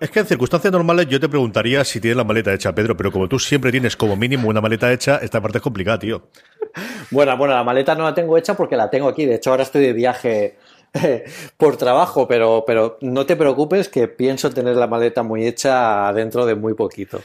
Es que en circunstancias normales yo te preguntaría si tienes la maleta hecha, Pedro, pero como tú siempre tienes como mínimo una maleta hecha, esta parte es complicada, tío. Bueno, bueno, la maleta no la tengo hecha porque la tengo aquí. De hecho, ahora estoy de viaje por trabajo, pero, pero no te preocupes que pienso tener la maleta muy hecha dentro de muy poquito.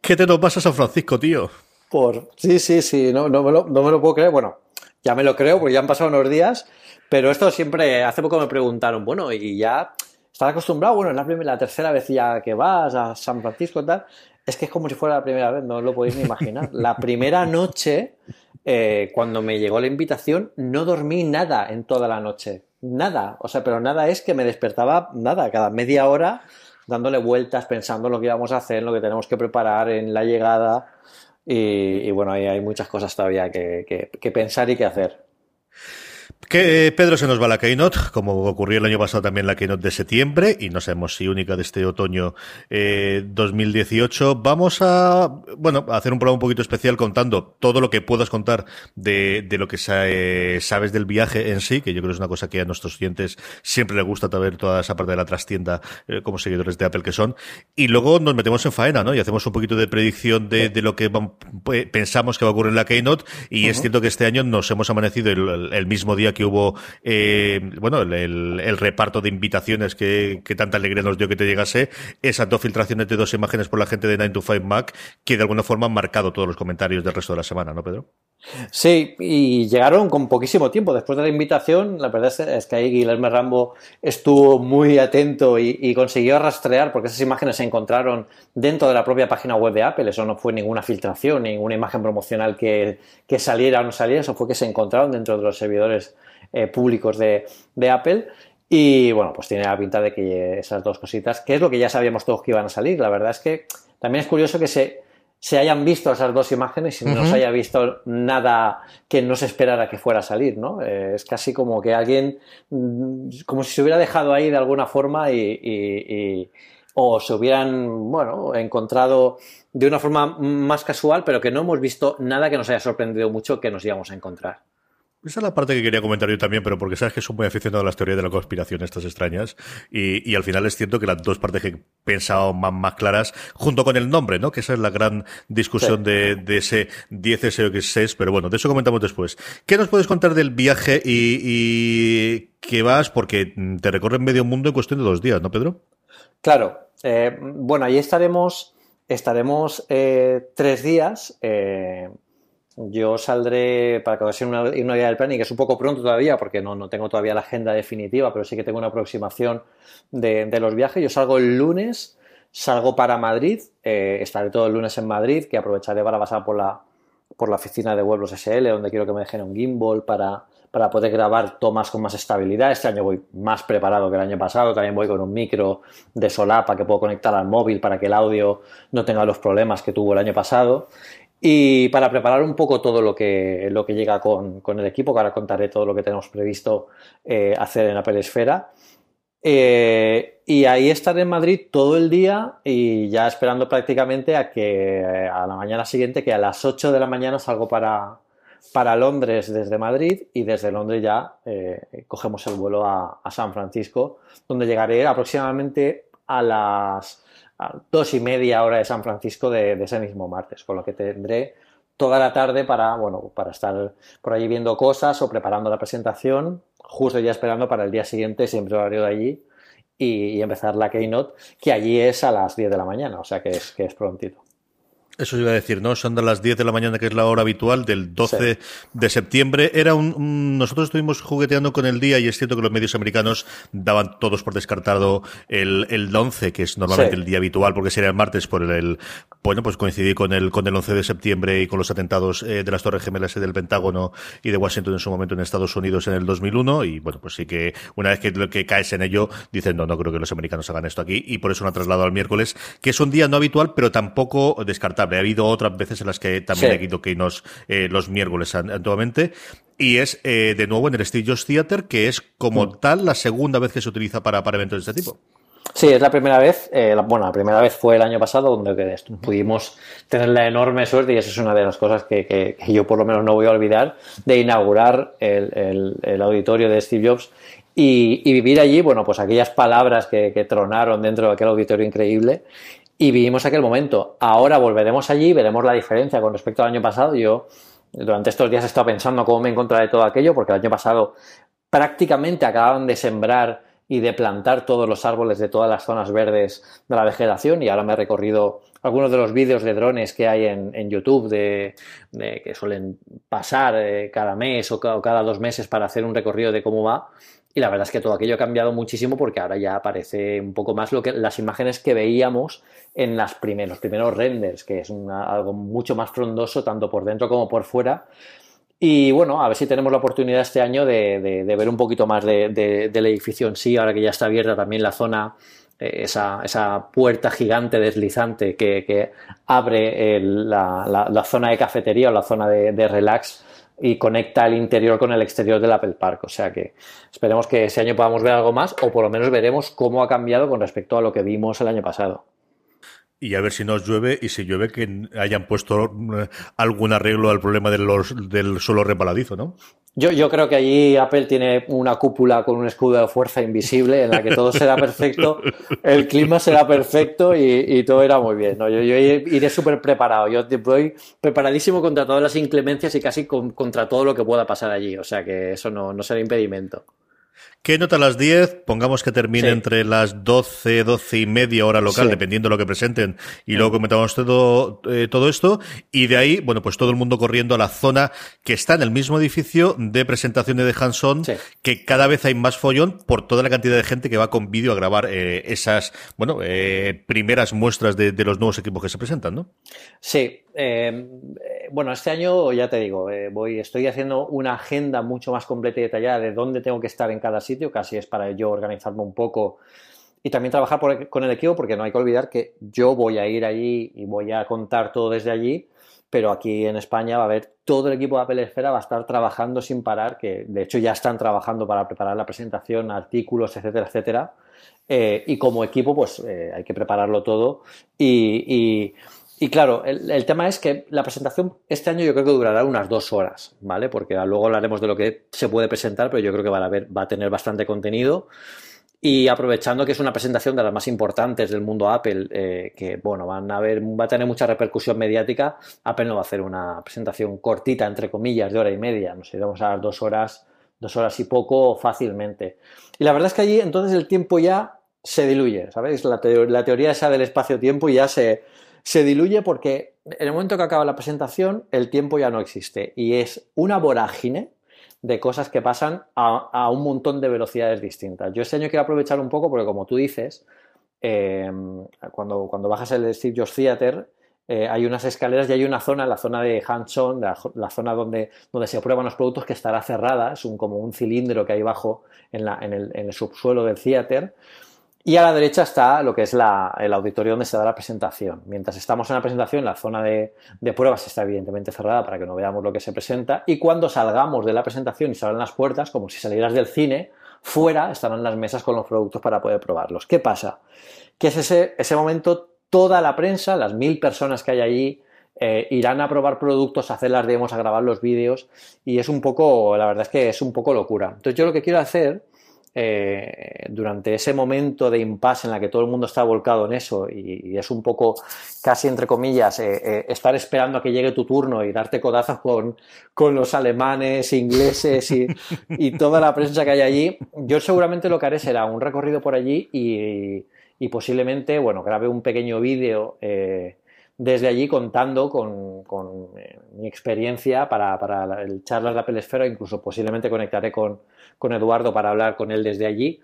¿Qué te nos pasa a San Francisco, tío? Por... Sí, sí, sí, no, no, me lo, no me lo puedo creer. Bueno, ya me lo creo porque ya han pasado unos días, pero esto siempre, hace poco me preguntaron, bueno, y ya estás acostumbrado, bueno, es la, primera, la tercera vez ya que vas a San Francisco y tal, es que es como si fuera la primera vez, no lo podéis ni imaginar. La primera noche, eh, cuando me llegó la invitación, no dormí nada en toda la noche. Nada. O sea, pero nada es que me despertaba, nada, cada media hora dándole vueltas, pensando en lo que íbamos a hacer, lo que tenemos que preparar, en la llegada. Y, bueno, ahí hay muchas cosas todavía que pensar y que hacer. Que eh, Pedro se nos va la Keynote, como ocurrió el año pasado también la Keynote de septiembre, y no sabemos si única de este otoño eh, 2018. Vamos a, bueno, a hacer un programa un poquito especial contando todo lo que puedas contar de, de lo que eh, sabes del viaje en sí, que yo creo que es una cosa que a nuestros clientes siempre les gusta saber toda esa parte de la trastienda eh, como seguidores de Apple que son. Y luego nos metemos en faena, ¿no? Y hacemos un poquito de predicción de, de lo que pensamos que va a ocurrir en la Keynote, y es cierto que este año nos hemos amanecido el, el mismo día que hubo, eh, bueno, el, reparto de invitaciones que, tanta alegría nos dio que te llegase, esas dos filtraciones de dos imágenes por la gente de 9 to 5 Mac, que de alguna forma han marcado todos los comentarios del resto de la semana, ¿no, Pedro? Sí, y llegaron con poquísimo tiempo. Después de la invitación, la verdad es que ahí Guillermo Rambo estuvo muy atento y, consiguió rastrear, porque esas imágenes se encontraron dentro de la propia página web de Apple. Eso no fue ninguna filtración, ninguna imagen promocional que, que saliera o no saliera. Eso fue que se encontraron dentro de los servidores eh, públicos de, Apple. Y bueno, pues tiene la pinta de que esas dos cositas, que es lo que ya sabíamos todos que iban a salir. La verdad es que también es curioso que se, se hayan visto esas dos imágenes y no se haya visto nada que no se esperara que fuera a salir, ¿no? Eh, es casi como que alguien, mm, como si se hubiera dejado ahí de alguna forma y, o se hubieran, bueno, encontrado de una forma más casual, pero que no hemos visto nada que nos haya sorprendido mucho que nos íbamos a encontrar. Esa es la parte que quería comentar yo también, pero porque sabes que soy muy aficionado a las teorías de la conspiración, estas extrañas, y, al final es cierto que las dos partes que he pensado más, más claras, junto con el nombre, ¿no? Que esa es la gran discusión de, ese 10 SX6, pero bueno, de eso comentamos después. ¿Qué nos puedes contar del viaje y, y que vas? Porque te recorre medio mundo en cuestión de dos días, ¿no, Pedro? Claro. Eh, bueno, ahí estaremos, estaremos eh, tres días. Eh, yo saldré, para que os una, una idea del planning, que es un poco pronto todavía, porque no, no tengo todavía la agenda definitiva, pero sí que tengo una aproximación de, de los viajes. Yo salgo el lunes, salgo para Madrid, eh, estaré todo el lunes en Madrid, que aprovecharé para pasar por la, por la oficina de Weblos SL, donde quiero que me dejen un gimbal para, para poder grabar tomas con más estabilidad. Este año voy más preparado que el año pasado, también voy con un micro de solapa que puedo conectar al móvil para que el audio no tenga los problemas que tuvo el año pasado. Y para preparar un poco todo lo que, lo que llega con, con el equipo, que ahora contaré todo lo que tenemos previsto eh, hacer en Apple Esfera. Eh, y ahí estaré en Madrid todo el día y ya esperando prácticamente a que a la mañana siguiente, que a las 8 de la mañana salgo para, para Londres desde Madrid y desde Londres ya eh, cogemos el vuelo a, a San Francisco, donde llegaré aproximadamente a las a dos y media hora de San Francisco de, ese mismo martes, con lo que tendré toda la tarde para, bueno, para estar por allí viendo cosas o preparando la presentación, justo ya esperando para el día siguiente, siempre horario de allí, y, empezar la Keynote, que allí es a las 10 de la mañana, o sea que es, que es prontito. Eso iba a decir, ¿no? Son de las 10 de la mañana, que es la hora habitual, del 12 de septiembre. Era un, Nosotros estuvimos jugueteando con el día y es cierto que los medios americanos daban todos por descartado el, el 11, que es normalmente el día habitual, porque sería el martes por el... bueno, pues coincidí con el, con el 11 de septiembre y con los atentados eh, de las Torres Gemelas y del Pentágono y de Washington en su momento en Estados Unidos en el 2001. Y bueno, pues sí que una vez que, que caes en ello, dicen, no, no creo que los americanos hagan esto aquí. Y por eso lo han trasladado al miércoles, que es un día no habitual, pero tampoco descartable ha habido otras veces en las que también he ido que nos, eh, los miércoles antiguamente. Y es eh, de nuevo en el Steve Jobs Theater, que es como mm. tal la segunda vez que se utiliza para, para eventos de este tipo. Sí, es la primera vez. Eh, bueno, la primera vez fue el año pasado donde pudimos tener la enorme suerte, y esa es una de las cosas que, yo por lo menos no voy a olvidar, de inaugurar el, auditorio de Steve Jobs y, vivir allí, bueno, pues aquellas palabras que, que, tronaron dentro de aquel auditorio increíble y vivimos aquel momento. Ahora volveremos allí, veremos la diferencia con respecto al año pasado. Yo durante estos días he estado pensando cómo me encontraré todo aquello, porque el año pasado prácticamente acababan de sembrar y de plantar todos los árboles de todas las zonas verdes de la vegetación y ahora me he recorrido algunos de los vídeos de drones que hay en, YouTube de, que suelen pasar eh, cada mes o cada dos meses para hacer un recorrido de cómo va y la verdad es que todo aquello ha cambiado muchísimo porque ahora ya aparece un poco más lo que las imágenes que veíamos en las primeros, los primeros renders, que es algo mucho más frondoso tanto por dentro como por fuera. Y bueno, a ver si tenemos la oportunidad este año de, ver un poquito más del edificio en sí, ahora que ya está abierta también la zona, eh, esa, puerta gigante deslizante que, abre la, zona de cafetería o la zona de relax y conecta el interior con el exterior del Apple Park. O sea que esperemos que ese año podamos ver algo más o por lo menos veremos cómo ha cambiado con respecto a lo que vimos el año pasado. Y a ver si nos llueve y si llueve que hayan puesto eh, algún arreglo al problema de los, del suelo repaladizo, ¿no? Yo, yo creo que allí Apple tiene una cúpula con un escudo de fuerza invisible en la que todo será perfecto, el clima será perfecto y, todo irá muy bien. ¿no? Yo, iré súper preparado. Yo voy preparadísimo contra todas las inclemencias y casi contra todo lo que pueda pasar allí. O sea que eso no, no será impedimento. ¿Qué nota a las 10? Pongamos que termine entre las 12, 12 y media hora local, dependiendo de lo que presenten, y luego comentamos todo, eh, todo esto. Y de ahí, bueno, pues todo el mundo corriendo a la zona que está en el mismo edificio de presentaciones de Hanson, que cada vez hay más follón por toda la cantidad de gente que va con vídeo a grabar eh, esas, bueno, eh, primeras muestras de, de, los nuevos equipos que se presentan, ¿no? Sí, bueno, este año ya te digo, eh, voy, estoy haciendo una agenda mucho más completa y detallada de dónde tengo que estar en cada sitio, casi es para yo organizarme un poco y también trabajar con el equipo, porque no hay que olvidar que yo voy a ir allí y voy a contar todo desde allí, pero aquí en España va a haber todo el equipo de Apple Esfera va a estar trabajando sin parar, que de hecho ya están trabajando para preparar la presentación, artículos, etcétera, etcétera. Eh, y como equipo, pues hay que prepararlo todo y y claro, el, tema es que la presentación este año yo creo que durará unas dos horas, ¿vale? Porque luego hablaremos de lo que se puede presentar, pero yo creo que va a, tener bastante contenido. Y aprovechando que es una presentación de las más importantes del mundo Apple, eh, que bueno, va a tener mucha repercusión mediática, Apple no va a hacer una presentación cortita, entre comillas, de hora y media. Nos iremos a las dos horas, dos horas y poco fácilmente. Y la verdad es que allí entonces el tiempo ya se diluye, ¿sabéis? La, la teoría esa del espacio-tiempo ya se, se diluye porque en el momento que acaba la presentación el tiempo ya no existe. Y es una vorágine de cosas que pasan a, un montón de velocidades distintas. Yo este año quiero aprovechar un poco porque como tú dices, em, cuando, cuando bajas el Steve Jobs Theater, eh, hay unas escaleras y hay una zona, la zona de hands-on, la, zona donde, donde se prueban los productos que estará cerrada, es un, como un cilindro que hay bajo en, el, en el subsuelo del theater, y a la derecha está lo que es el auditorio donde se da la presentación. Mientras estamos en la presentación, la zona de, pruebas está evidentemente cerrada para que no veamos lo que se presenta. Y cuando salgamos de la presentación y se las puertas, como si salieras del cine, fuera estarán las mesas con los productos para poder probarlos. ¿Qué pasa? Que es ese, ese momento, toda la prensa, las mil personas que hay allí, eh, irán a probar productos, a hacer las demos, a grabar los vídeos. Y es un poco, la verdad es que es un poco locura. Entonces yo lo que quiero hacer eh, durante ese momento de impasse en la que todo el mundo está volcado en eso y, es un poco, casi entre comillas, eh, eh, estar esperando a que llegue tu turno y darte codazos con, con los alemanes, ingleses y, y, toda la prensa que hay allí, yo seguramente lo que haré será un recorrido por allí y, y posiblemente, bueno, grabe un pequeño vídeo desde allí contando con, con mi experiencia para, para el charlas de Apple Esfera, incluso posiblemente conectaré con con Eduardo para hablar con él desde allí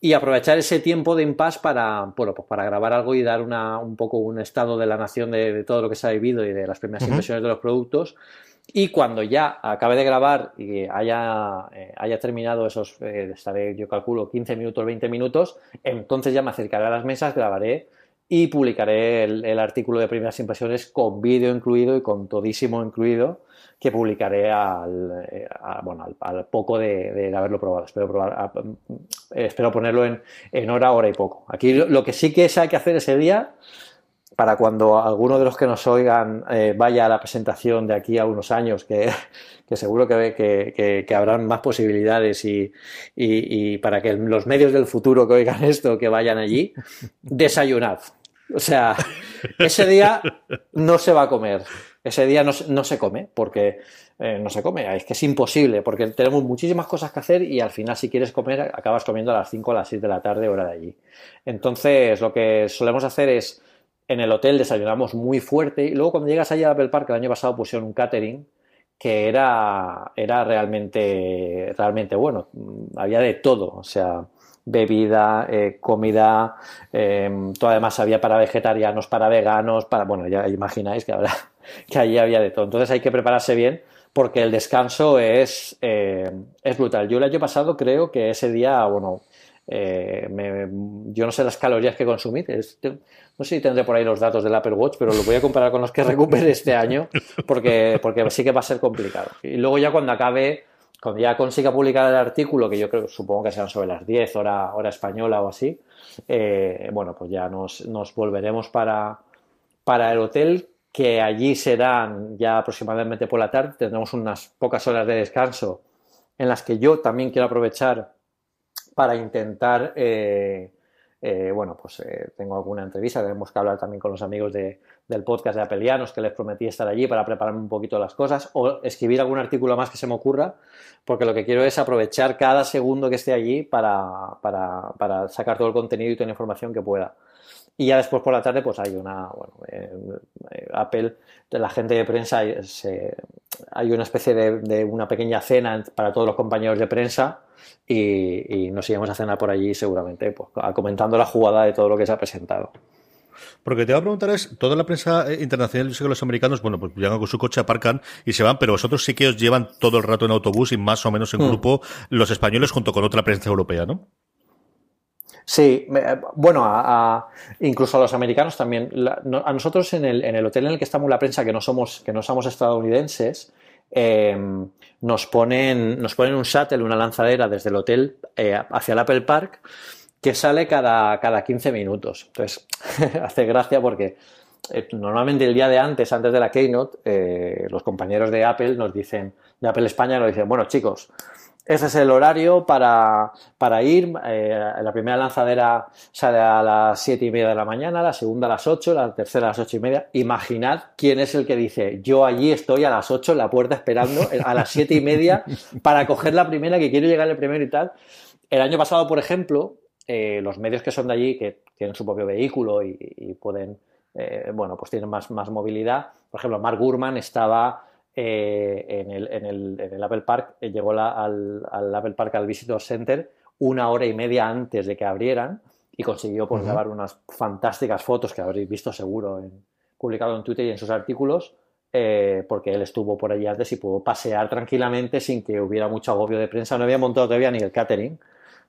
y aprovechar ese tiempo de impasse para, bueno, pues para grabar algo y dar una, un poco un estado de la nación de, todo lo que se ha vivido y de las primeras impresiones de los productos. Y cuando ya acabe de grabar y haya, eh, haya terminado esos, eh, estaré yo calculo 15 minutos, 20 minutos, entonces ya me acercaré a las mesas, grabaré y publicaré el artículo de primeras impresiones con vídeo incluido y con todísimo incluido que publicaré al, eh, bueno, al, poco de, haberlo probado. Espero, probar, espero ponerlo en, en, hora, hora y poco. Aquí lo, que sí que hay que hacer ese día, para cuando alguno de los que nos oigan eh, vaya a la presentación de aquí a unos años, que, que seguro que, que, que, habrán más posibilidades y, y, para que los medios del futuro que oigan esto, que vayan allí, desayunad. O sea, ese día no se va a comer. Ese día no, se come, porque eh, no se come, es que es imposible, porque tenemos muchísimas cosas que hacer y al final si quieres comer acabas comiendo a las 5 o las 6 de la tarde, hora de allí. Entonces lo que solemos hacer es, en el hotel desayunamos muy fuerte y luego cuando llegas allá a Apple Park, el año pasado pusieron un catering que era, era realmente, realmente bueno, había de todo, o sea, bebida, eh, comida, eh, todo además había para vegetarianos, para veganos, para, bueno, ya imagináis que habrá que allí había de todo. Entonces hay que prepararse bien porque el descanso es, eh, es brutal. Yo el año pasado creo que ese día, bueno, eh, yo no sé las calorías que consumí, no sé si tendré por ahí los datos del Apple Watch, pero lo voy a comparar con los que recupere este año porque, porque sí que va a ser complicado. Y luego ya cuando acabe, cuando ya consiga publicar el artículo, que yo creo, supongo que serán sobre las 10 hora, hora española o así, eh, bueno, pues ya nos, nos volveremos para, para el hotel que allí serán ya aproximadamente por la tarde, tendremos unas pocas horas de descanso en las que yo también quiero aprovechar para intentar, eh, eh, bueno, pues eh, tengo alguna entrevista, tenemos que hablar también con los amigos del podcast de Apelianos, que les prometí estar allí para prepararme un poquito las cosas, o escribir algún artículo más que se me ocurra, porque lo que quiero es aprovechar cada segundo que esté allí para, para, para sacar todo el contenido y toda la información que pueda. Y ya después por la tarde, pues hay una, bueno, eh, eh, Apple, de la gente de prensa, hay una especie de, una pequeña cena para todos los compañeros de prensa y, nos iremos a cenar por allí seguramente, pues, comentando la jugada de todo lo que se ha presentado. Porque te voy a preguntar es, toda la prensa eh, internacional, yo sé que los americanos, bueno, pues llegan con su coche, aparcan y se van, pero vosotros sí que os llevan todo el rato en autobús y más o menos en hmm. grupo los españoles junto con otra prensa europea, ¿no? Sí, bueno, a, incluso a los americanos también. a nosotros en el, en el, hotel en el que estamos la prensa, que no somos, que no somos estadounidenses, em, nos, ponen, nos ponen un shuttle, una lanzadera desde el hotel eh, hacia el Apple Park, que sale cada, cada 15 minutos. Entonces, hace gracia porque eh, normalmente el día de antes, antes de la keynote, eh, los compañeros de Apple nos dicen, de Apple España nos dicen, bueno chicos, ese es el horario para, para ir. Eh, la primera lanzadera sale a las siete y media de la mañana, la segunda a las 8, la tercera a las ocho y media. Imaginad quién es el que dice, yo allí estoy a las 8 en la puerta esperando a las siete y media para coger la primera, que quiero llegar el primero y tal. El año pasado, por ejemplo, eh, los medios que son de allí, que tienen su propio vehículo y, pueden, eh, bueno, pues tienen más, más movilidad. Por ejemplo, Mark Gurman estaba eh, en, el, en, el, en, el, Apple Park, eh, llegó al, al, Apple Park al Visitor Center una hora y media antes de que abrieran y consiguió pues, grabar unas fantásticas fotos que habréis visto seguro en, publicado en Twitter y en sus artículos. Eh, porque él estuvo por allí antes y pudo pasear tranquilamente sin que hubiera mucho agobio de prensa. No había montado todavía ni el catering,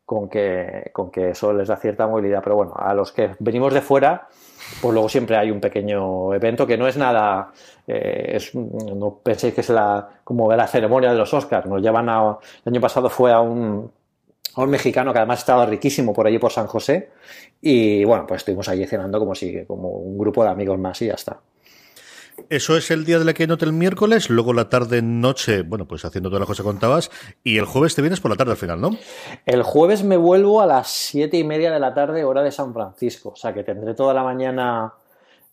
con que, con que eso les da cierta movilidad. Pero bueno, a los que venimos de fuera, pues luego siempre hay un pequeño evento que no es nada, eh, no penséis que es la, como la ceremonia de los Oscars, nos llevan a, el año pasado fue a un, a un mexicano que además estaba riquísimo por allí por San José y bueno, pues estuvimos allí cenando como si, como un grupo de amigos más y ya está. Eso es el día de la Keynote el miércoles, luego la tarde, noche, bueno, pues haciendo todas las cosas que contabas, y el jueves te vienes por la tarde al final, ¿no? El jueves me vuelvo a las siete y media de la tarde, hora de San Francisco, o sea que tendré toda la mañana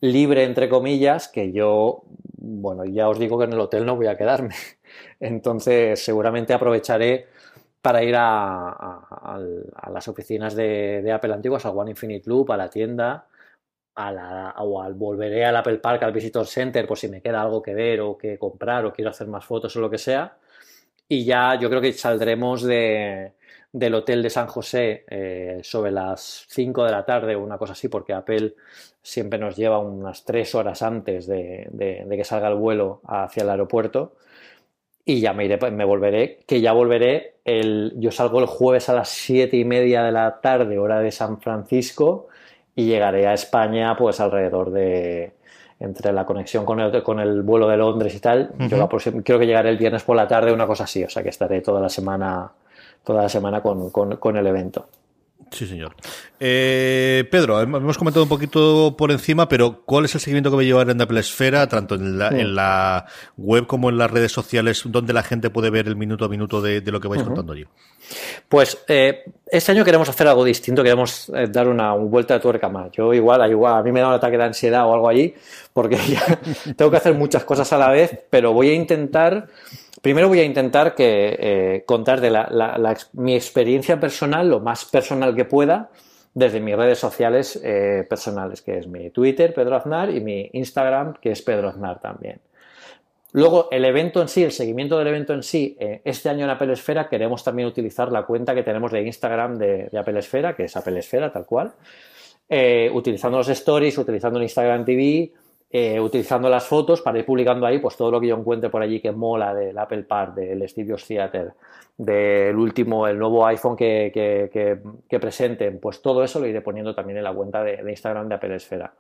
libre, entre comillas, que yo, bueno, ya os digo que en el hotel no voy a quedarme. Entonces, seguramente aprovecharé para ir a, las oficinas de, Apple antiguas, al One Infinite Loop, a la tienda, a la, o al volveré al Apple Park, al Visitor Center, por si me queda algo que ver o que comprar o quiero hacer más fotos o lo que sea. Y ya yo creo que saldremos de, del hotel de San José eh, sobre las 5 de la tarde o una cosa así, porque Apple siempre nos lleva unas 3 horas antes de, de que salga el vuelo hacia el aeropuerto y ya me iré, pues, me volveré, que ya volveré, el, yo salgo el jueves a las siete y media de la tarde, hora de San Francisco, y llegaré a España pues alrededor de, entre la conexión con el, con el vuelo de Londres y tal, yo creo que llegaré el viernes por la tarde, una cosa así, o sea que estaré toda la semana, toda la semana con, con el evento. Sí, señor. Eh, Pedro, hemos comentado un poquito por encima, pero ¿cuál es el seguimiento que va a llevar en Apple Esfera, tanto en la, web como en las redes sociales, donde la gente puede ver el minuto a minuto de, lo que vais contando allí? Pues eh, este año queremos hacer algo distinto, queremos eh, dar una, vuelta de tuerca más. Yo igual, igual, a mí me da un ataque de ansiedad o algo allí, porque ya tengo que hacer muchas cosas a la vez, pero voy a intentar Primero voy a intentar que, eh, contar de mi experiencia personal, lo más personal que pueda, desde mis redes sociales eh, personales, que es mi Twitter, Pedro Aznar, y mi Instagram, que es Pedro Aznar también. Luego, el evento en sí, el seguimiento del evento en sí, eh, este año en Apple Esfera queremos también utilizar la cuenta que tenemos de Instagram de, de Apple Esfera, que es Apple Esfera, tal cual, utilizando los stories, utilizando el Instagram TV, eh, utilizando las fotos para ir publicando ahí pues todo lo que yo encuentre por allí que mola del Apple Park, del Studios Theater, del último, el nuevo iPhone que, que, presenten, pues todo eso lo iré poniendo también en la cuenta de, Instagram de Apple Esfera.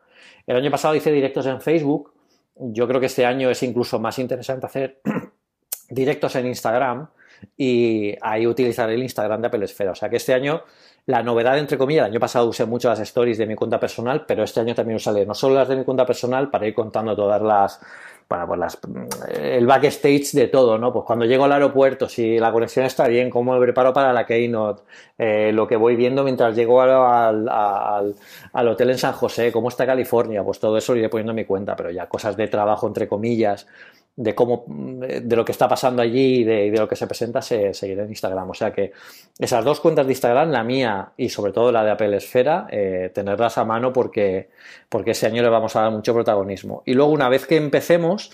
El año pasado hice directos en Facebook, yo creo que este año es incluso más interesante hacer directos en Instagram y ahí utilizar el Instagram de Apple Esfera. O sea que este año la novedad, entre comillas, el año pasado usé mucho las stories de mi cuenta personal, pero este año también usaré no solo las de mi cuenta personal para ir contando todas las, bueno, pues las, el backstage de todo, ¿no? Pues cuando llego al aeropuerto, si la conexión está bien, cómo me preparo para la Keynote, eh, lo que voy viendo mientras llego al, al, al, hotel en San José, cómo está California, pues todo eso lo iré poniendo en mi cuenta, pero ya cosas de trabajo, entre comillas, de cómo de lo que está pasando allí y de, lo que se presenta se seguirá en Instagram. O sea que esas dos cuentas de Instagram, la mía y sobre todo la de Apple Esfera, eh, tenerlas a mano porque, porque ese año le vamos a dar mucho protagonismo. Y luego, una vez que empecemos,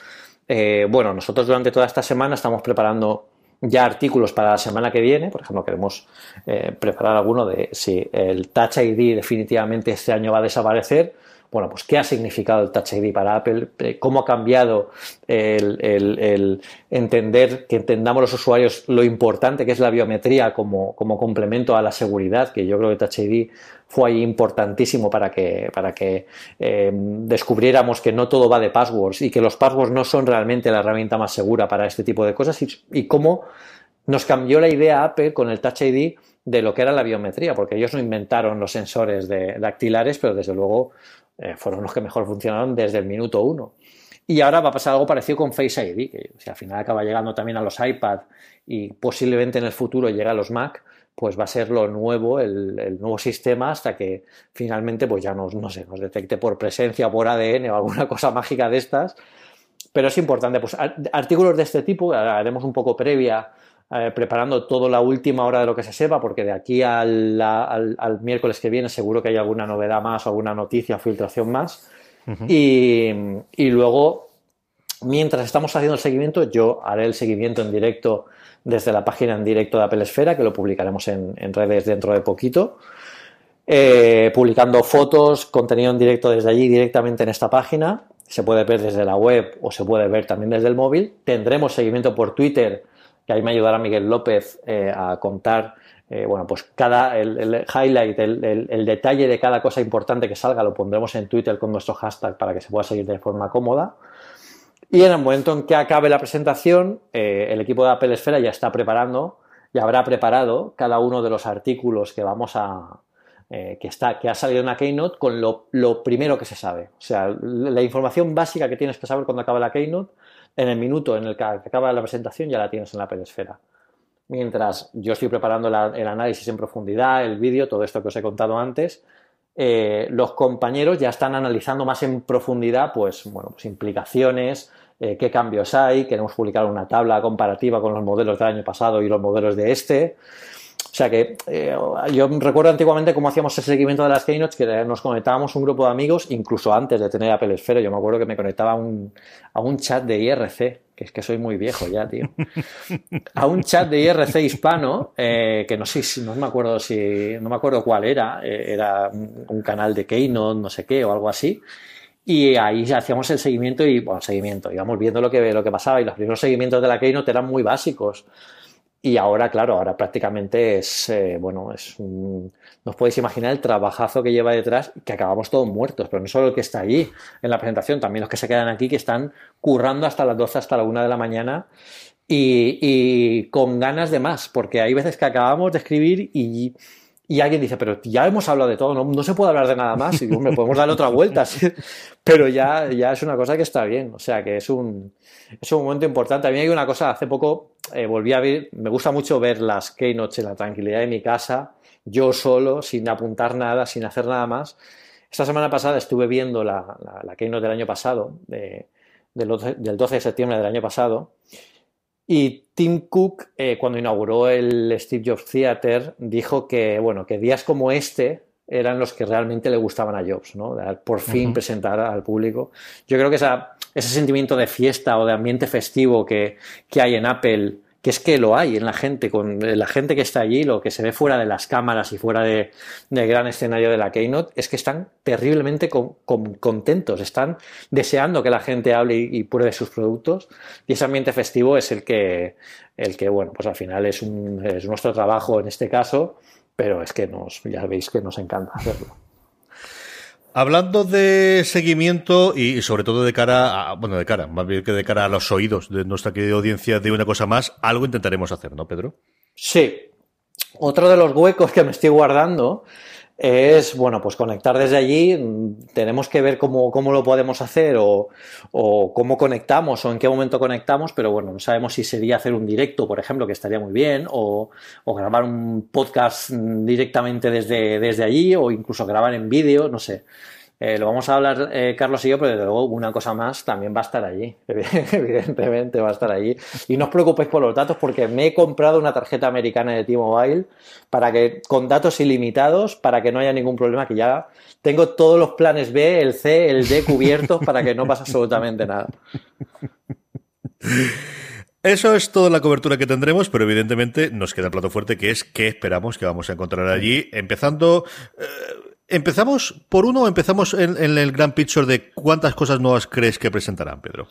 eh, bueno, nosotros durante toda esta semana estamos preparando ya artículos para la semana que viene. Por ejemplo, queremos eh, preparar alguno de si el Touch ID definitivamente este año va a desaparecer bueno, pues qué ha significado el Touch ID para Apple, eh, cómo ha cambiado el, entender, que entendamos los usuarios lo importante que es la biometría como, complemento a la seguridad, que yo creo que Touch ID fue ahí importantísimo para que, para que eh, descubriéramos que no todo va de passwords y que los passwords no son realmente la herramienta más segura para este tipo de cosas y, cómo nos cambió la idea Apple con el Touch ID de lo que era la biometría, porque ellos no inventaron los sensores de dactilares, pero desde luego eh, fueron los que mejor funcionaron desde el minuto uno. Y ahora va a pasar algo parecido con Face ID, que si al final acaba llegando también a los iPad y posiblemente en el futuro llega a los Mac, pues va a ser lo nuevo, el, nuevo sistema, hasta que finalmente pues ya nos, no sé, nos detecte por presencia o por ADN o alguna cosa mágica de estas. Pero es importante, pues artículos de este tipo, haremos un poco previa eh, preparando toda la última hora de lo que se sepa, porque de aquí al, al, miércoles que viene seguro que hay alguna novedad más, alguna noticia o filtración más. y, y, luego, mientras estamos haciendo el seguimiento, yo haré el seguimiento en directo desde la página en directo de Apple Esfera, que lo publicaremos en, en redes dentro de poquito. Eh, publicando fotos, contenido en directo desde allí directamente en esta página. Se puede ver desde la web o se puede ver también desde el móvil. Tendremos seguimiento por Twitter que ahí me ayudará Miguel López eh, a contar, eh, bueno, pues cada, el, highlight, el, detalle de cada cosa importante que salga lo pondremos en Twitter con nuestro hashtag para que se pueda seguir de forma cómoda. Y en el momento en que acabe la presentación, eh, el equipo de Apple Esfera ya está preparando, ya habrá preparado cada uno de los artículos que vamos a, que, está, que ha salido en la Keynote con lo, primero que se sabe. O sea, la información básica que tienes que saber cuando acaba la Keynote, en el minuto en el que acaba la presentación ya la tienes en la pedesfera. Mientras yo estoy preparando el análisis en profundidad, el vídeo, todo esto que os he contado antes, eh, los compañeros ya están analizando más en profundidad, pues, bueno, pues implicaciones, eh, qué cambios hay, queremos publicar una tabla comparativa con los modelos del año pasado y los modelos de este. Sea que eh, yo recuerdo antiguamente cómo hacíamos el seguimiento de las keynotes, que nos conectábamos un grupo de amigos, incluso antes de tener Apple Esfero. Yo me acuerdo que me conectaba a un, a un chat de IRC, que es que soy muy viejo ya, tío. A un chat de IRC hispano, eh, que no sé si, no me acuerdo si, no me acuerdo cuál era, eh, era un canal de Keynote, no sé qué, o algo así. Y ahí hacíamos el seguimiento y, bueno, seguimiento, íbamos viendo lo que, lo que pasaba y los primeros seguimientos de la Keynote eran muy básicos. Y ahora, claro, ahora prácticamente es, eh, bueno, es un, no podéis imaginar el trabajazo que lleva detrás, que acabamos todos muertos, pero no solo el que está allí en la presentación, también los que se quedan aquí, que están currando hasta las 12, hasta la 1 de la mañana y, con ganas de más, porque hay veces que acabamos de escribir y, y alguien dice, pero ya hemos hablado de todo, no, no se puede hablar de nada más, y me podemos dar otra vuelta, pero ya, ya es una cosa que está bien, o sea que es un, es un momento importante. A mí hay una cosa, hace poco eh, volví a ver, me gusta mucho ver las keynotes en la tranquilidad de mi casa, yo solo, sin apuntar nada, sin hacer nada más. Esta semana pasada estuve viendo la, la, keynote del año pasado, del, 12, de septiembre del año pasado, y Tim Cook, eh, cuando inauguró el Steve Jobs Theater, dijo que, bueno, que días como este eran los que realmente le gustaban a Jobs, ¿no? Por fin presentar al público. Yo creo que esa, ese sentimiento de fiesta o de ambiente festivo que, que, hay en Apple, que es que lo hay en la gente, con la gente que está allí, lo que se ve fuera de las cámaras y fuera de, del gran escenario de la Keynote, es que están terriblemente contentos, están deseando que la gente hable y, pruebe sus productos, y ese ambiente festivo es el que, el que bueno, pues al final es, un, es nuestro trabajo en este caso, pero es que nos, ya veis que nos encanta hacerlo. Hablando de seguimiento y sobre todo de cara a, bueno, de cara, más bien que de cara a los oídos de nuestra querida audiencia de una cosa más, algo intentaremos hacer, ¿no, Pedro? Sí. Otro de los huecos que me estoy guardando es, bueno, pues conectar desde allí. Tenemos que ver cómo, cómo lo podemos hacer o, o, cómo conectamos o en qué momento conectamos, pero bueno, no sabemos si sería hacer un directo, por ejemplo, que estaría muy bien, o, o grabar un podcast directamente desde, desde allí, o incluso grabar en vídeo, no sé. Eh, lo vamos a hablar eh, Carlos y yo, pero desde luego una cosa más también va a estar allí. Evidentemente va a estar allí. Y no os preocupéis por los datos porque me he comprado una tarjeta americana de T-Mobile para que, con datos ilimitados para que no haya ningún problema, que ya tengo todos los planes B, el C, el D cubiertos para que no pase absolutamente nada. Eso es toda la cobertura que tendremos, pero evidentemente nos queda plato fuerte que es qué esperamos que vamos a encontrar allí, empezando... Eh, ¿Empezamos por uno o empezamos en, el gran picture de cuántas cosas nuevas crees que presentarán, Pedro?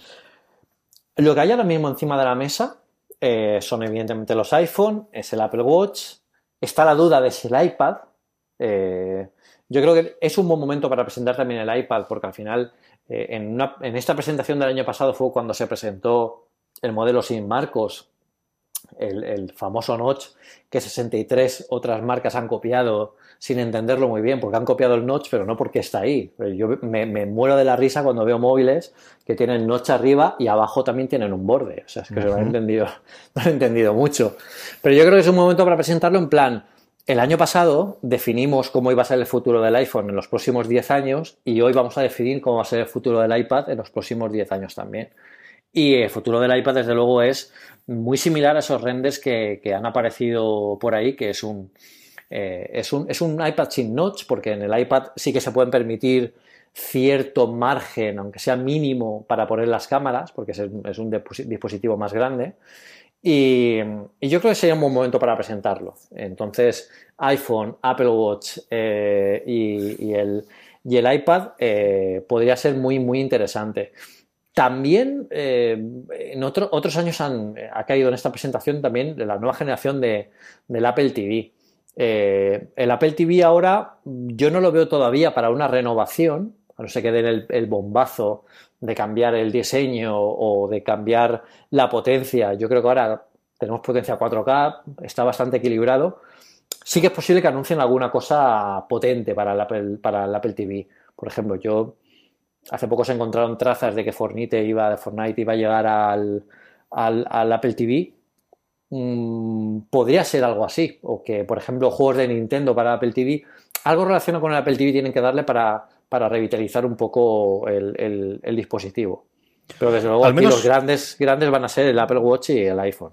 Lo que hay ahora mismo encima de la mesa eh, son evidentemente los iPhone, es el Apple Watch, está la duda de si el iPad. Eh, yo creo que es un buen momento para presentar también el iPad, porque al final eh, en, en, esta presentación del año pasado fue cuando se presentó el modelo sin marcos el, famoso notch que 63 otras marcas han copiado sin entenderlo muy bien, porque han copiado el notch, pero no porque está ahí. Yo me, muero de la risa cuando veo móviles que tienen notch arriba y abajo también tienen un borde. O sea, es que se lo he entendido, no lo he entendido mucho. Pero yo creo que es un momento para presentarlo en plan. El año pasado definimos cómo iba a ser el futuro del iPhone en los próximos 10 años y hoy vamos a definir cómo va a ser el futuro del iPad en los próximos 10 años también. Y el futuro del iPad, desde luego, es muy similar a esos renders que, han aparecido por ahí, que es un, eh, es un, es un iPad sin notch, porque en el iPad sí que se pueden permitir cierto margen, aunque sea mínimo, para poner las cámaras, porque es, un dispositivo más grande. Y, yo creo que sería un buen momento para presentarlo. Entonces, iPhone, Apple Watch eh, y, el, y, el, iPad eh, podría ser muy, muy interesante. También en otros años ha caído en esta presentación también la nueva generación de, del Apple TV. Eh, el Apple TV ahora yo no lo veo todavía para una renovación, a no ser que den el, bombazo de cambiar el diseño o de cambiar la potencia. Yo creo que ahora tenemos potencia 4K, está bastante equilibrado. sí que es posible que anuncien alguna cosa potente para el Apple, TV. Por ejemplo, yo hace poco se encontraron trazas de que Fortnite iba, Fortnite iba a llegar al, Apple TV. Mm, podría ser algo así. O que, por ejemplo, juegos de Nintendo para Apple TV, algo relacionado con el Apple TV tienen que darle para, para revitalizar un poco el, el dispositivo. Pero desde luego aquí los grandes, grandes van a ser el Apple Watch y el iPhone.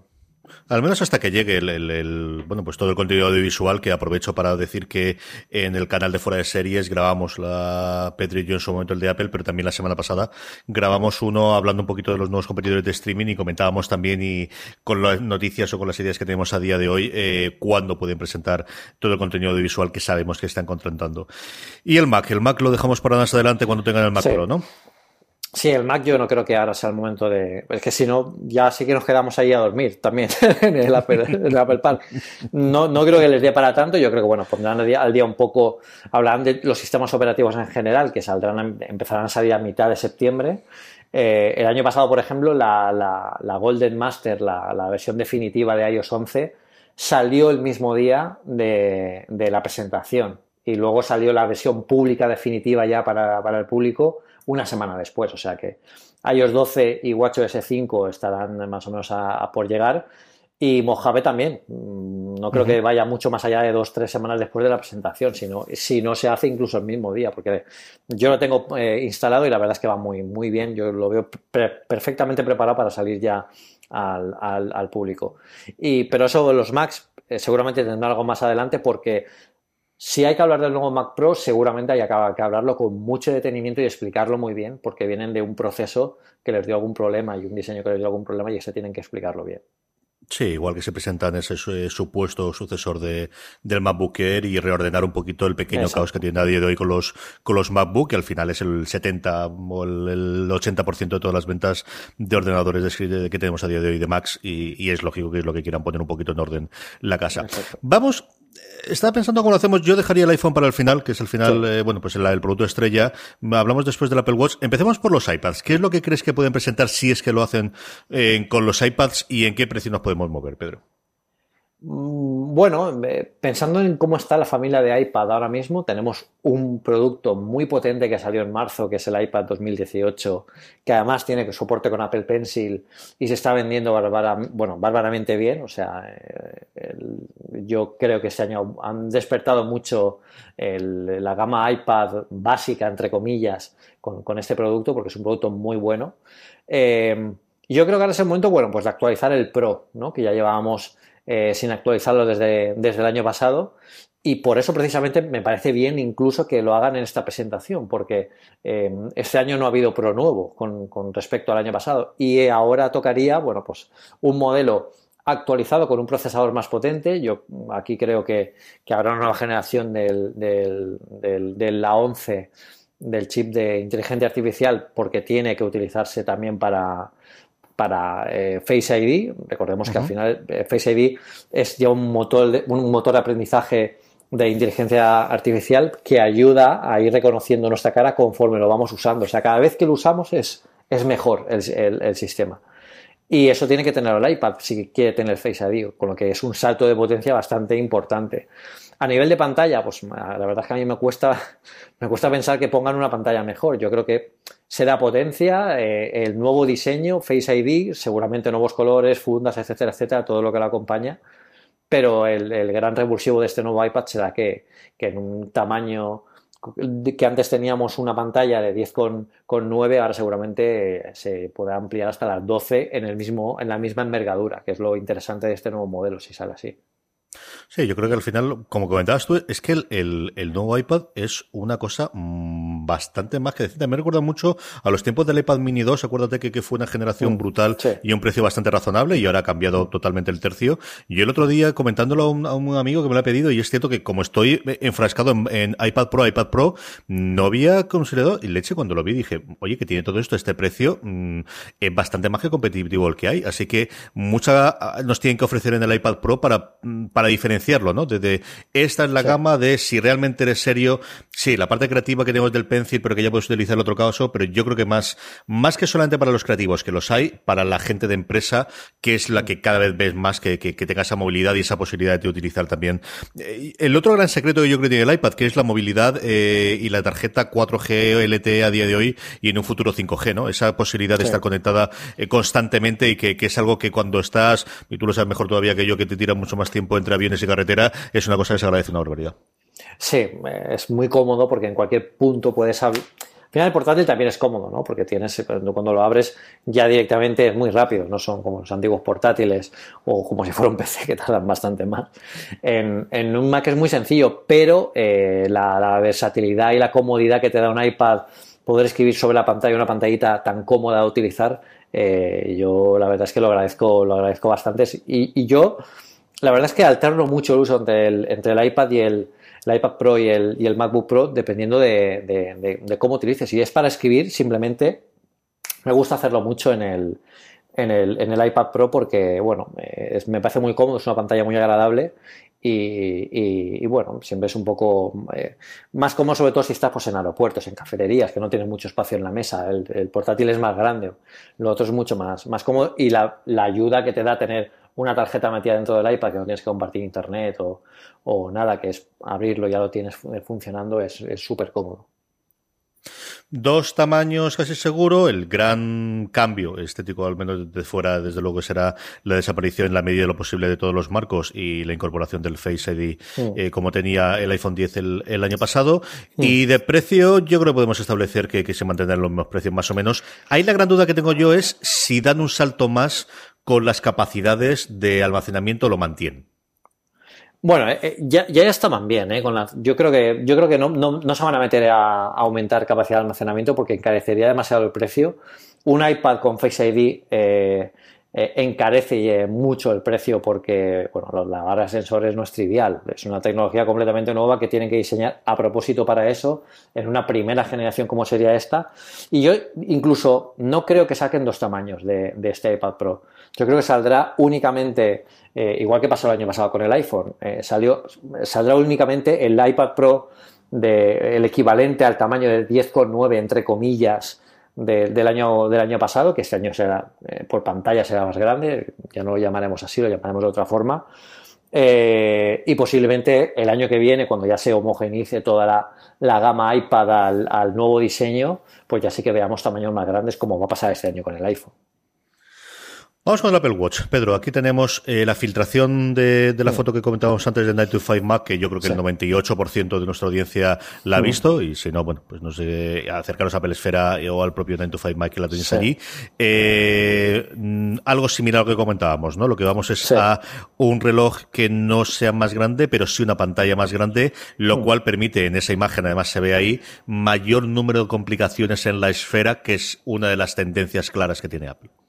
Al menos hasta que llegue el, bueno, pues todo el contenido audiovisual que aprovecho para decir que en el canal de Fuera de Series grabamos la Petri y yo en su momento el de Apple, pero también la semana pasada grabamos uno hablando un poquito de los nuevos competidores de streaming y comentábamos también y con las noticias o con las ideas que tenemos a día de hoy eh, cuándo pueden presentar todo el contenido audiovisual que sabemos que están contratando. Y el Mac, el Mac lo dejamos para más adelante cuando tengan el Mac Pro, ¿no? Sí, el Mac yo no creo que ahora sea el momento de... Es que si no, ya sí que nos quedamos ahí a dormir también en el Apple, en Park. No, no creo que les dé para tanto, yo creo que, bueno, pondrán al día, un poco... Hablarán de los sistemas operativos en general, que saldrán, empezarán a salir a mitad de septiembre. Eh, el año pasado, por ejemplo, la, la, Golden Master, la, la, versión definitiva de iOS 11, salió el mismo día de, de la presentación. Y luego salió la versión pública definitiva ya para, para el público una semana después. O sea que iOS 12 y WatchOS 5 estarán más o menos a, por llegar. Y Mojave también. Mm, no creo que vaya mucho más allá de dos, tres semanas después de la presentación, sino, si no se hace incluso el mismo día, porque yo lo tengo eh, instalado y la verdad es que va muy, muy bien. Yo lo veo perfectamente preparado para salir ya al, al, público. Y, pero eso de los Macs eh, seguramente tendrá algo más adelante porque si hay que hablar del nuevo Mac Pro, seguramente hay que hablarlo con mucho detenimiento y explicarlo muy bien, porque vienen de un proceso que les dio algún problema y un diseño que les dio algún problema y ese tienen que explicarlo bien. Sí, igual que se presentan ese supuesto sucesor de, del MacBook Air y reordenar un poquito el pequeño caos que tiene a día de hoy con los, con los MacBook, que al final es el 70 o el, 80% de todas las ventas de ordenadores que tenemos a día de hoy de Macs y, y, es lógico que es lo que quieran poner un poquito en orden la casa. Vamos estaba pensando cómo lo hacemos. Yo dejaría el iPhone para el final, que es el final, eh, bueno, pues el, producto estrella. Hablamos después del Apple Watch. Empecemos por los iPads. ¿Qué es lo que crees que pueden presentar si es que lo hacen eh, con los iPads y en qué precio nos podemos mover, Pedro? Mm, bueno, pensando en cómo está la familia de iPad ahora mismo, tenemos un producto muy potente que salió en marzo, que es el iPad 2018, que además tiene soporte con Apple Pencil y se está vendiendo bueno, bárbaramente bien. O sea, eh, yo creo que este año han despertado mucho la gama iPad básica, entre comillas, con, este producto, porque es un producto muy bueno. Eh, yo creo que ahora es el momento, bueno, pues de actualizar el Pro, ¿no? que ya llevábamos eh, sin actualizarlo desde, desde el año pasado. Y por eso precisamente me parece bien incluso que lo hagan en esta presentación, porque eh, este año no ha habido Pro nuevo con, con, respecto al año pasado. Y ahora tocaría, bueno, pues un modelo actualizado con un procesador más potente. Yo aquí creo que, que habrá una nueva generación del, del, del, de la 11 del chip de inteligencia artificial porque tiene que utilizarse también para, para eh, Face ID. Recordemos que al final eh, Face ID es ya un motor, de, un motor de aprendizaje de inteligencia artificial que ayuda a ir reconociendo nuestra cara conforme lo vamos usando. O sea, cada vez que lo usamos es, es mejor el, sistema. Y eso tiene que tener el iPad si quiere tener Face ID, con lo que es un salto de potencia bastante importante. A nivel de pantalla, pues la verdad es que a mí me cuesta, me cuesta pensar que pongan una pantalla mejor. Yo creo que será potencia, eh, el nuevo diseño, Face ID, seguramente nuevos colores, fundas, etcétera, etcétera, todo lo que lo acompaña. Pero el, gran revulsivo de este nuevo iPad será que, en un tamaño que antes teníamos una pantalla de 10,9, ahora seguramente se podrá ampliar hasta las 12 en, el mismo, en la misma envergadura, que es lo interesante de este nuevo modelo, si sale así. Sí, yo creo que al final, como comentabas tú, es que el, el, nuevo iPad es una cosa bastante más que decir. Me recuerda mucho a los tiempos del iPad Mini 2. Acuérdate que, que fue una generación mm, brutal y un precio bastante razonable y ahora ha cambiado totalmente el tercio. Y el otro día, comentándolo a un, amigo que me lo ha pedido, y es cierto que como estoy enfrascado en, iPad Pro, iPad Pro, no había considerado, y leche cuando lo vi dije, oye, que tiene todo esto, este precio, mm, es bastante más que competitivo el que hay. Así que mucha ah, nos tienen que ofrecer en el iPad Pro para, para diferenciarlo, ¿no? Desde esta es la gama de si realmente eres serio, sí, la parte creativa que tenemos del Pencil, pero que ya puedes utilizar el otro caso, pero yo creo que más, más que solamente para los creativos, que los hay, para la gente de empresa, que es la que cada vez ves más que, que, tenga esa movilidad y esa posibilidad de utilizar también. Eh, el otro gran secreto que yo creo que tiene el iPad, que es la movilidad eh, y la tarjeta 4G LTE a día de hoy y en un futuro 5G, ¿no? Esa posibilidad de estar conectada eh, constantemente y que, que, es algo que cuando estás, y tú lo sabes mejor todavía que yo, que te tira mucho más tiempo entre aviones y carretera, es una cosa que se agradece una barbaridad. Sí, es muy cómodo porque en cualquier punto puedes abrir. Al final el portátil también es cómodo, ¿no? Porque tienes, cuando lo abres ya directamente es muy rápido, no son como los antiguos portátiles o como si fuera un PC que tardan bastante más. En, un Mac es muy sencillo, pero eh, la, versatilidad y la comodidad que te da un iPad, poder escribir sobre la pantalla una pantallita tan cómoda de utilizar, eh, yo la verdad es que lo agradezco, lo agradezco bastante. Y, yo, la verdad es que alterno mucho el uso entre el, entre el iPad y el, el iPad Pro y el, y el MacBook Pro dependiendo de, cómo utilices. Si es para escribir, simplemente me gusta hacerlo mucho en el, en el, en el iPad Pro porque, bueno, me parece muy cómodo, es una pantalla muy agradable y, bueno, siempre es un poco eh, más cómodo, sobre todo si estás pues, en aeropuertos, en cafeterías, que no tienes mucho espacio en la mesa. El, portátil es más grande, lo otro es mucho más, más cómodo y la, la ayuda que te da tener una tarjeta metida dentro del iPad que no tienes que compartir internet o, nada, que es abrirlo y ya lo tienes funcionando, es súper cómodo. Dos tamaños casi seguro. El gran cambio estético, al menos de fuera, desde luego, será la desaparición en la medida de lo posible de todos los marcos y la incorporación del Face ID eh, como tenía el iPhone 10 el, año pasado. Y de precio, yo creo que podemos establecer que, que se mantendrán los mismos precios más o menos. Ahí la gran duda que tengo yo es si dan un salto más con las capacidades de almacenamiento lo mantienen. Bueno, eh, eh, ya, ya estaban bien, ¿eh? Yo creo que, yo creo que no, no, se van a meter a, aumentar capacidad de almacenamiento porque encarecería demasiado el precio. Un iPad con Face ID eh, encarece mucho el precio porque bueno, la barra de sensores no es trivial, es una tecnología completamente nueva que tienen que diseñar a propósito para eso en una primera generación como sería esta. Y yo incluso no creo que saquen dos tamaños de, este iPad Pro. Yo creo que saldrá únicamente, eh, igual que pasó el año pasado con el iPhone, eh, salió, saldrá únicamente el iPad Pro de, el equivalente al tamaño de 10,9 entre comillas del, año, del año pasado, que este año será eh, por pantalla será más grande, ya no lo llamaremos así, lo llamaremos de otra forma. Y posiblemente el año que viene, cuando ya se homogeneice toda la, la gama iPad al, al, nuevo diseño, pues ya sí que veamos tamaños más grandes como va a pasar este año con el iPhone. Vamos con el Apple Watch. Pedro, aquí tenemos eh, la filtración de, la foto que comentábamos antes de Night to Five Mac, que yo creo que el 98% de nuestra audiencia la ha visto, y si no, bueno, pues no sé, acercaros a Apple Esfera o al propio Night to Five Mac que la tenéis allí. Eh, mm, algo similar a lo que comentábamos, ¿no? Lo que vamos es a un reloj que no sea más grande, pero sí una pantalla más grande, lo cual permite, en esa imagen además se ve ahí, mayor número de complicaciones en la esfera, que es una de las tendencias claras que tiene Apple.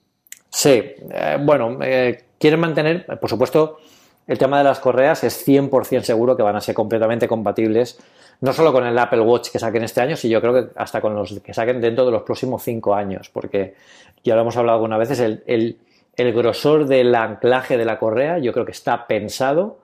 Sí, eh, bueno, eh, quieren mantener, por supuesto, el tema de las correas es 100% seguro que van a ser completamente compatibles, no solo con el Apple Watch que saquen este año, sino yo creo que hasta con los que saquen dentro de los próximos cinco años, porque ya lo hemos hablado algunas veces, el, el, grosor del anclaje de la correa yo creo que está pensado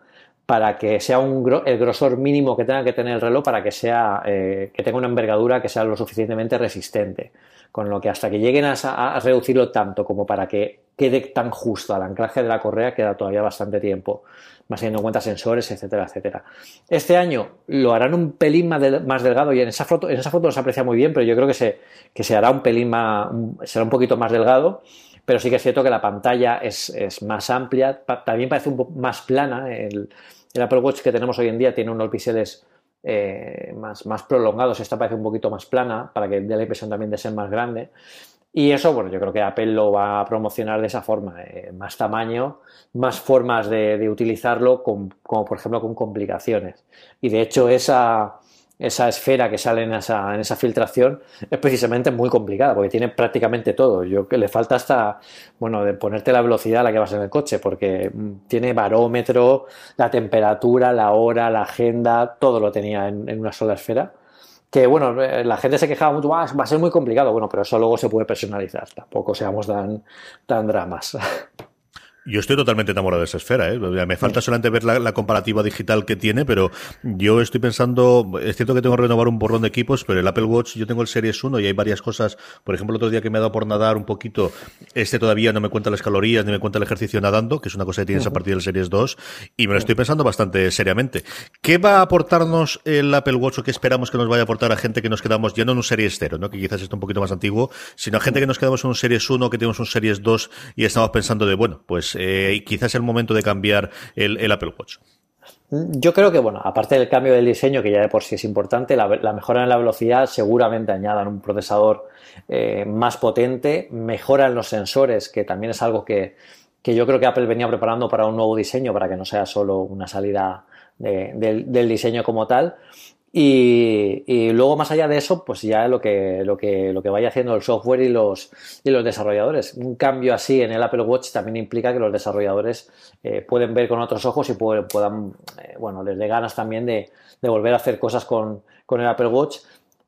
para que sea un, el grosor mínimo que tenga que tener el reloj para que sea eh, que tenga una envergadura que sea lo suficientemente resistente con lo que hasta que lleguen a, reducirlo tanto como para que quede tan justo al anclaje de la correa queda todavía bastante tiempo, más teniendo en cuenta sensores, etcétera, etcétera. Este año lo harán un pelín más, delgado y en esa foto, en esa foto se aprecia muy bien, pero yo creo que se, que se hará un pelín más, será un poquito más delgado, pero sí que es cierto que la pantalla es, más amplia, también parece un poco más plana, el, el Apple Watch que tenemos hoy en día tiene unos biseles eh, más, más prolongados. Esta parece un poquito más plana para que dé la impresión también de ser más grande. Y eso, bueno, yo creo que Apple lo va a promocionar de esa forma, eh, más tamaño, más formas de, utilizarlo, como por ejemplo con complicaciones. Y de hecho esa, esa esfera que sale en esa, filtración es precisamente muy complicada porque tiene prácticamente todo. Yo que le falta hasta, bueno, de ponerte la velocidad a la que vas en el coche porque mm, tiene barómetro, la temperatura, la hora, la agenda, todo lo tenía en, una sola esfera. Que bueno, eh, la gente se quejaba mucho, va a ser muy complicado. Bueno, pero eso luego se puede personalizar. Tampoco seamos tan, tan dramas. Yo estoy totalmente enamorado de esa esfera. ¿eh? Me falta solamente ver la, comparativa digital que tiene, pero yo estoy pensando, es cierto que tengo que renovar un borrón de equipos, pero el Apple Watch, yo tengo el Series 1 y hay varias cosas. Por ejemplo, el otro día que me ha dado por nadar un poquito, este todavía no me cuenta las calorías ni me cuenta el ejercicio nadando, que es una cosa que tienes a partir del Series 2, y me lo estoy pensando bastante seriamente. ¿Qué va a aportarnos el Apple Watch o qué esperamos que nos vaya a aportar a gente que nos quedamos ya no en un Series 0, ¿no? que quizás está un poquito más antiguo, sino a gente que nos quedamos en un Series 1, que tenemos un Series 2 y estamos pensando de, bueno, pues eh, quizás el momento de cambiar el, Apple Watch. Yo creo que, bueno, aparte del cambio del diseño, que ya de por sí es importante, la, mejora en la velocidad seguramente añadan un procesador eh, más potente, mejoran los sensores, que también es algo que, yo creo que Apple venía preparando para un nuevo diseño, para que no sea solo una salida del diseño como tal. Y, luego, más allá de eso, pues ya lo que, lo que, lo que vaya haciendo el software y los, y los desarrolladores. Un cambio así en el Apple Watch también implica que los desarrolladores eh, pueden ver con otros ojos y puedan, eh, bueno, les dé ganas también de, volver a hacer cosas con, el Apple Watch.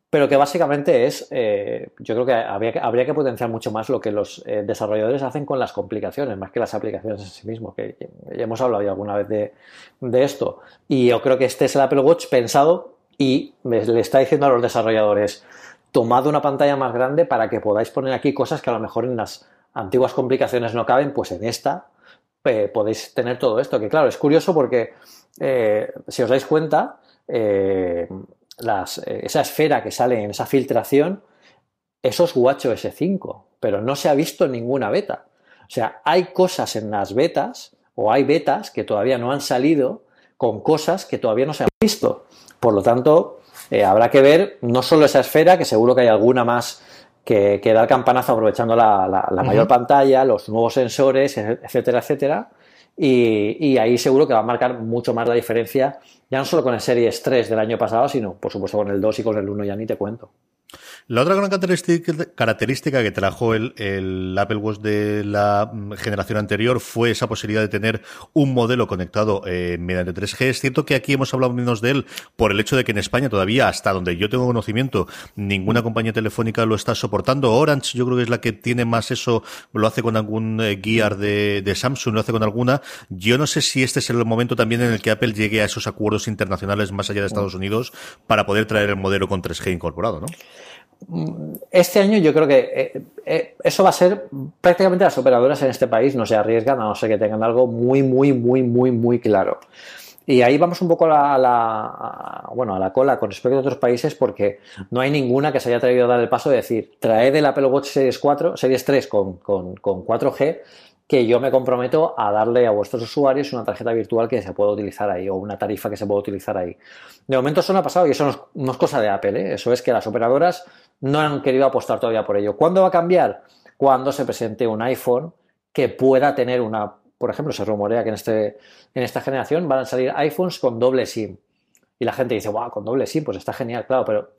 Pero que básicamente es, eh, yo creo que habría, habría, que potenciar mucho más lo que los desarrolladores hacen con las complicaciones, más que las aplicaciones en sí mismo, que ya hemos hablado alguna vez de, de esto. Y yo creo que este es el Apple Watch pensado y le está diciendo a los desarrolladores, tomad una pantalla más grande para que podáis poner aquí cosas que a lo mejor en las antiguas complicaciones no caben, pues en esta eh, podéis tener todo esto. Que claro, es curioso porque eh, si os dais cuenta, eh, esa esfera que sale en esa filtración, eso es WatchOS 5, pero no se ha visto ninguna beta. O sea, hay cosas en las betas o hay betas que todavía no han salido con cosas que todavía no se han visto. Por lo tanto, eh, habrá que ver no solo esa esfera, que seguro que hay alguna más que, da el campanazo aprovechando la, mayor pantalla, los nuevos sensores, etcétera, etcétera. Y, ahí seguro que va a marcar mucho más la diferencia, ya no solo con el Series 3 del año pasado, sino por supuesto con el 2 y con el 1 ya ni te cuento. La otra gran característica que trajo el, Apple Watch de la mm, generación anterior fue esa posibilidad de tener un modelo conectado eh, mediante 3G. Es cierto que aquí hemos hablado menos de él por el hecho de que en España todavía, hasta donde yo tengo conocimiento, ninguna compañía telefónica lo está soportando. Orange yo creo que es la que tiene más eso, lo hace con algún eh, Gear de, Samsung, lo hace con alguna. Yo no sé si este es el momento también en el que Apple llegue a esos acuerdos internacionales más allá de Estados Unidos para poder traer el modelo con 3G incorporado, ¿no? Este año yo creo que eh, eh, eso va a ser prácticamente las operadoras en este país no se arriesgan a no ser que tengan algo muy, muy, muy, muy, muy claro. Y ahí vamos un poco a la, bueno, a la cola con respecto a otros países porque no hay ninguna que se haya atrevido a dar el paso de decir, traed el Apple Watch Series 4, Series 3 con, con, con 4G que yo me comprometo a darle a vuestros usuarios una tarjeta virtual que se pueda utilizar ahí o una tarifa que se pueda utilizar ahí. De momento eso no ha pasado y eso no es, cosa de Apple, ¿eh? eso es que las operadoras no han querido apostar todavía por ello. ¿Cuándo va a cambiar? Cuando se presente un iPhone que pueda tener una, por ejemplo, se rumorea que en, este, en esta generación van a salir iPhones con doble SIM. Y la gente dice, wow, con doble SIM, pues está genial, claro, pero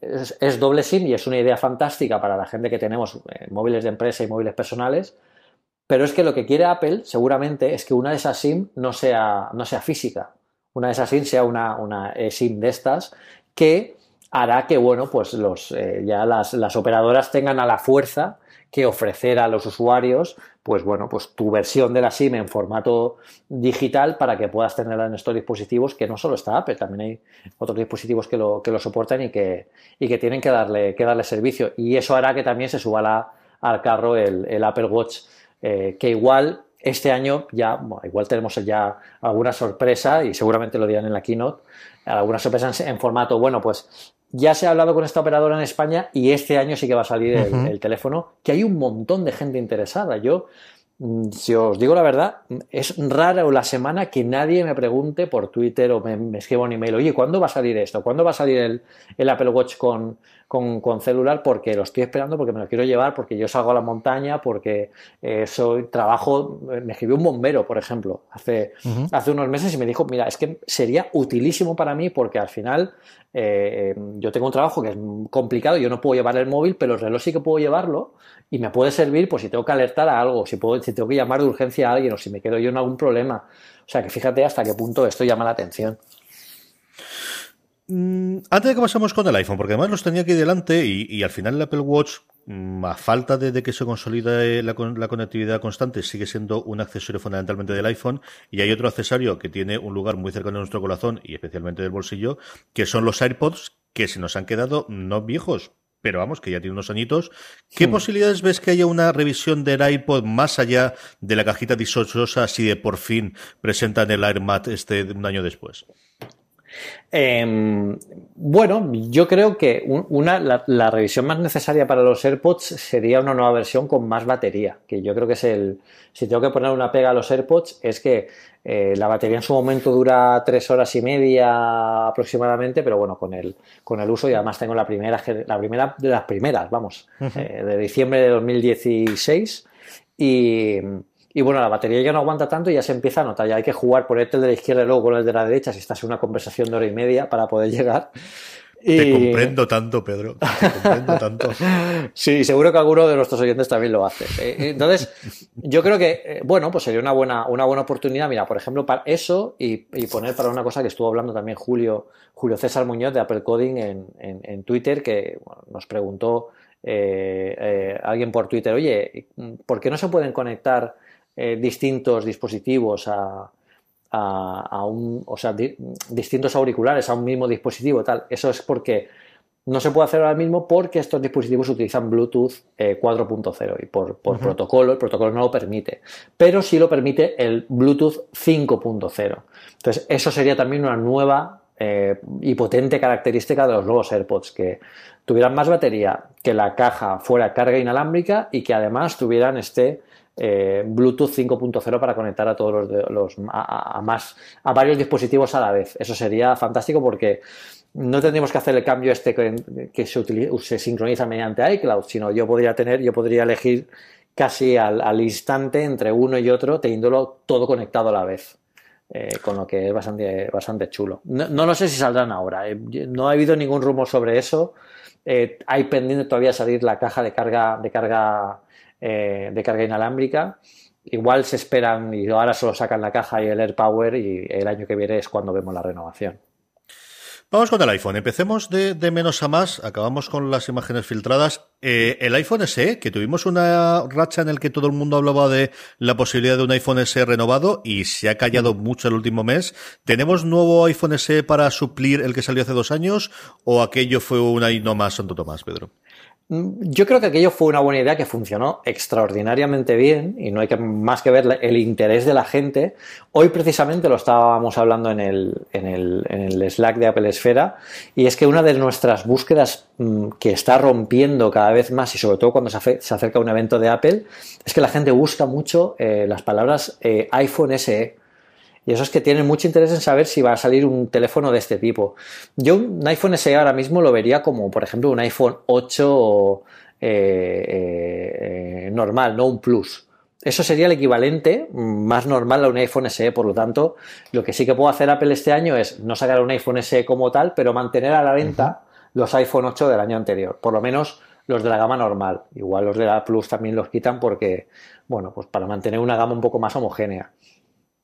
es, doble SIM y es una idea fantástica para la gente que tenemos eh, móviles de empresa y móviles personales, pero es que lo que quiere Apple seguramente es que una de esas SIM no sea, no sea física. Una de esas SIM sea una, una SIM de estas que hará que, bueno, pues los, eh, ya las, las, operadoras tengan a la fuerza que ofrecer a los usuarios, pues bueno, pues tu versión de la SIM en formato digital para que puedas tenerla en estos dispositivos, que no solo está Apple, también hay otros dispositivos que lo, que lo soportan y que, y que tienen que darle, que darle servicio. Y eso hará que también se suba la, al carro el, el Apple Watch, eh, que igual este año ya, igual tenemos ya alguna sorpresa y seguramente lo dirán en la keynote, alguna sorpresa en, formato, bueno, pues ya se ha hablado con esta operadora en España y este año sí que va a salir el, teléfono, que hay un montón de gente interesada. Yo, mm, si os digo la verdad, es rara la semana que nadie me pregunte por Twitter o me, escriba un email, oye, ¿cuándo va a salir esto? ¿Cuándo va a salir el, el Apple Watch con, con, celular porque lo estoy esperando, porque me lo quiero llevar, porque yo salgo a la montaña, porque eh, soy trabajo. Me escribió un bombero, por ejemplo, hace, hace unos meses y me dijo: Mira, es que sería utilísimo para mí porque al final eh, yo tengo un trabajo que es complicado, yo no puedo llevar el móvil, pero el reloj sí que puedo llevarlo y me puede servir pues si tengo que alertar a algo, si, puedo, si tengo que llamar de urgencia a alguien o si me quedo yo en algún problema. O sea que fíjate hasta qué punto esto llama la atención. Mm, antes de que pasemos con el iPhone, porque además los tenía aquí delante y, al final el Apple Watch mm, a falta de, que se consolide la, la, conectividad constante, sigue siendo un accesorio fundamentalmente del iPhone. Y hay otro accesorio que tiene un lugar muy cercano a nuestro corazón y especialmente del bolsillo, que son los AirPods, que se nos han quedado no viejos, pero vamos, que ya tiene unos añitos. ¿Qué hmm. posibilidades ves que haya una revisión del iPod más allá de la cajita disochosa si de por fin presentan el AirMat este un año después? Em, bueno, yo creo que una, la, revisión más necesaria para los AirPods sería una nueva versión con más batería, que yo creo que es el... Si tengo que poner una pega a los AirPods es que eh, la batería en su momento dura tres horas y media aproximadamente, pero bueno, con el, con el uso y además tengo la primera, la primera de las primeras, vamos, eh, de diciembre de 2016 y y bueno, la batería ya no aguanta tanto y ya se empieza a notar. Ya hay que jugar, ponerte el de la izquierda y luego con el de la derecha si estás en una conversación de hora y media para poder llegar. Te comprendo tanto, Pedro. Te comprendo tanto. sí, seguro que alguno de nuestros oyentes también lo hace. Eh, entonces, yo creo que, eh, bueno, pues sería una buena, una buena oportunidad, mira, por ejemplo, para eso y, poner para una cosa que estuvo hablando también Julio, Julio César Muñoz de Apple Coding en, Twitter, que nos preguntó eh, alguien por Twitter, oye, ¿por qué no se pueden conectar eh, distintos dispositivos a, un, o sea, distintos auriculares a un mismo dispositivo, tal. Eso es porque no se puede hacer ahora mismo porque estos dispositivos utilizan Bluetooth 4.0 eh, y por, protocolo, el protocolo no lo permite, pero sí lo permite el Bluetooth 5.0. Entonces, eso sería también una nueva eh, y potente característica de los nuevos AirPods, que tuvieran más batería, que la caja fuera carga inalámbrica y que además tuvieran este eh, Bluetooth 5.0 para conectar a todos los, a, más a varios dispositivos a la vez. Eso sería fantástico porque no tendríamos que hacer el cambio este que, se, sincroniza mediante iCloud, sino yo podría tener, yo podría elegir casi al, instante entre uno y otro, teniéndolo todo conectado a la vez. Eh, con lo que es bastante, bastante chulo. No, no, sé si saldrán ahora. Eh, no ha habido ningún rumor sobre eso. hay pendiente todavía salir la caja de carga, de carga eh, de carga inalámbrica. Igual se esperan y ahora solo sacan la caja y el AirPower y el año que viene es cuando vemos la renovación. Vamos con el iPhone. Empecemos de, menos a más. Acabamos con las imágenes filtradas. Eh, el iPhone SE, que tuvimos una racha en el que todo el mundo hablaba de la posibilidad de un iPhone SE renovado y se ha callado mucho el último mes. ¿Tenemos nuevo iPhone SE para suplir el que salió hace dos años o aquello fue una y no más, Santo Tomás, Pedro? Mm, yo creo que aquello fue una buena idea que funcionó extraordinariamente bien y no hay que, más que ver el interés de la gente. Hoy precisamente lo estábamos hablando en el, en el, en el Slack de Apple Esfera y es que una de nuestras búsquedas mm, que está rompiendo cada vez más y sobre todo cuando se, acerca un evento de Apple es que la gente busca mucho eh, las palabras eh, iPhone SE y eso es que tienen mucho interés en saber si va a salir un teléfono de este tipo. Yo un iPhone SE ahora mismo lo vería como, por ejemplo, un iPhone 8 eh, eh, normal, no un Plus. Eso sería el equivalente más normal a un iPhone SE, por lo tanto, lo que sí que puedo hacer Apple este año es no sacar un iPhone SE como tal, pero mantener a la venta los iPhone 8 del año anterior, por lo menos los de la gama normal. Igual los de la Plus también los quitan porque, bueno, pues para mantener una gama un poco más homogénea.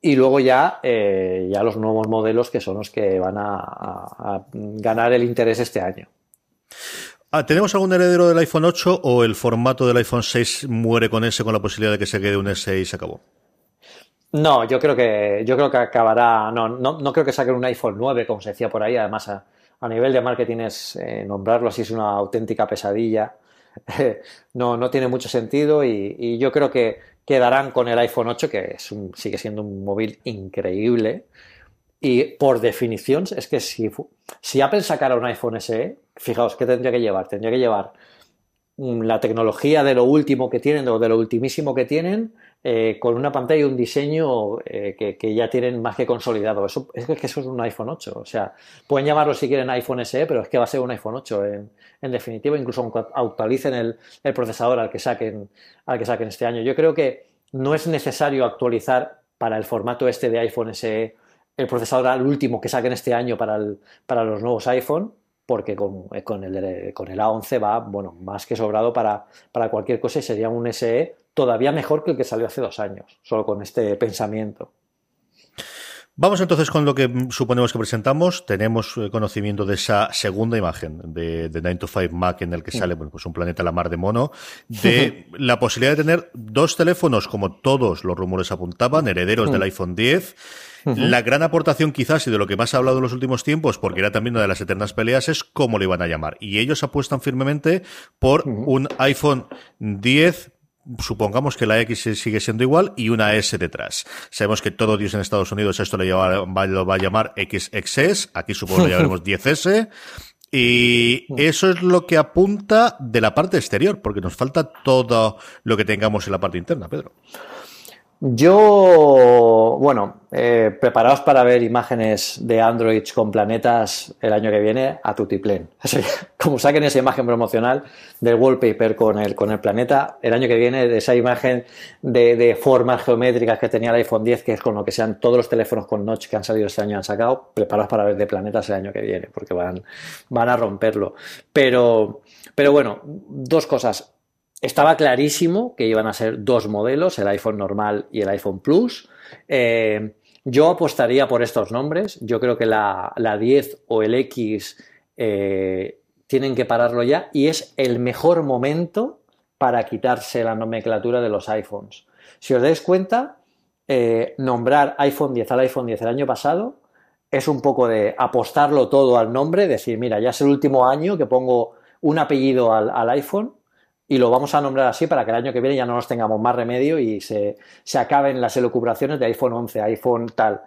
Y luego ya, eh, ya los nuevos modelos que son los que van a, ganar el interés este año. Ah, ¿Tenemos algún heredero del iPhone 8 o el formato del iPhone 6 muere con ese con la posibilidad de que se quede un S y se acabó? No, yo creo que yo creo que acabará. No, no, no creo que saquen un iPhone 9, como se decía por ahí. Además, a, nivel de marketing es eh, nombrarlo así es una auténtica pesadilla. no, no tiene mucho sentido y yo creo que quedarán con el iPhone 8, que es sigue siendo un móvil increíble. Y por definición, es que si, si Apple sacara un iPhone SE, fijaos, ¿qué tendría que llevar? Tendría que llevar la tecnología de lo último que tienen o de lo ultimísimo que tienen eh, con una pantalla y un diseño eh, que, ya tienen más que consolidado. Eso, es que eso es un iPhone 8. O sea, pueden llamarlo si quieren iPhone SE, pero es que va a ser un iPhone 8 en, en definitiva, incluso aunque actualicen el, el, procesador al que, saquen, al que saquen este año. Yo creo que no es necesario actualizar para el formato este de iPhone SE el procesador al último que saquen este año para, para los nuevos iPhone, porque con, con, el, con el A11 va, bueno, más que sobrado para, para cualquier cosa y sería un SE todavía mejor que el que salió hace dos años, solo con este pensamiento. Vamos entonces con lo que suponemos que presentamos. Tenemos eh, conocimiento de esa segunda imagen de, de 9 to 5 Mac en el que sale bueno, pues un planeta a la mar de mono, de la posibilidad de tener dos teléfonos como todos los rumores apuntaban, herederos del iPhone 10. La gran aportación quizás y de lo que más ha hablado en los últimos tiempos, porque era también una de las eternas peleas, es cómo le iban a llamar. Y ellos apuestan firmemente por un iPhone 10 supongamos que la X sigue siendo igual y una S detrás. Sabemos que todo Dios en Estados Unidos esto lo, lo va a llamar XXS, aquí supongo que lo llamaremos 10S. Y eso es lo que apunta de la parte exterior, porque nos falta todo lo que tengamos en la parte interna, Pedro. Yo, bueno, eh, preparaos para ver imágenes de Android con planetas el año que viene a tutiplén. Como saquen esa imagen promocional del wallpaper con el, con el planeta, el año que viene, de esa imagen de, formas geométricas que tenía el iPhone 10, que es con lo que sean todos los teléfonos con notch que han salido este año han sacado, preparaos para ver de planetas el año que viene, porque van, van a romperlo. Pero, pero bueno, dos cosas estaba clarísimo que iban a ser dos modelos, el iPhone normal y el iPhone Plus. Eh, yo apostaría por estos nombres. Yo creo que la, 10 o el X eh, tienen que pararlo ya y es el mejor momento para quitarse la nomenclatura de los iPhones. Si os dais cuenta, eh, nombrar iPhone 10 al iPhone 10 el año pasado es un poco de apostarlo todo al nombre, decir, mira, ya es el último año que pongo un apellido al iPhone y lo vamos a nombrar así para que el año que viene ya no nos tengamos más remedio y se, acaben las elucubraciones de iPhone 11, iPhone tal.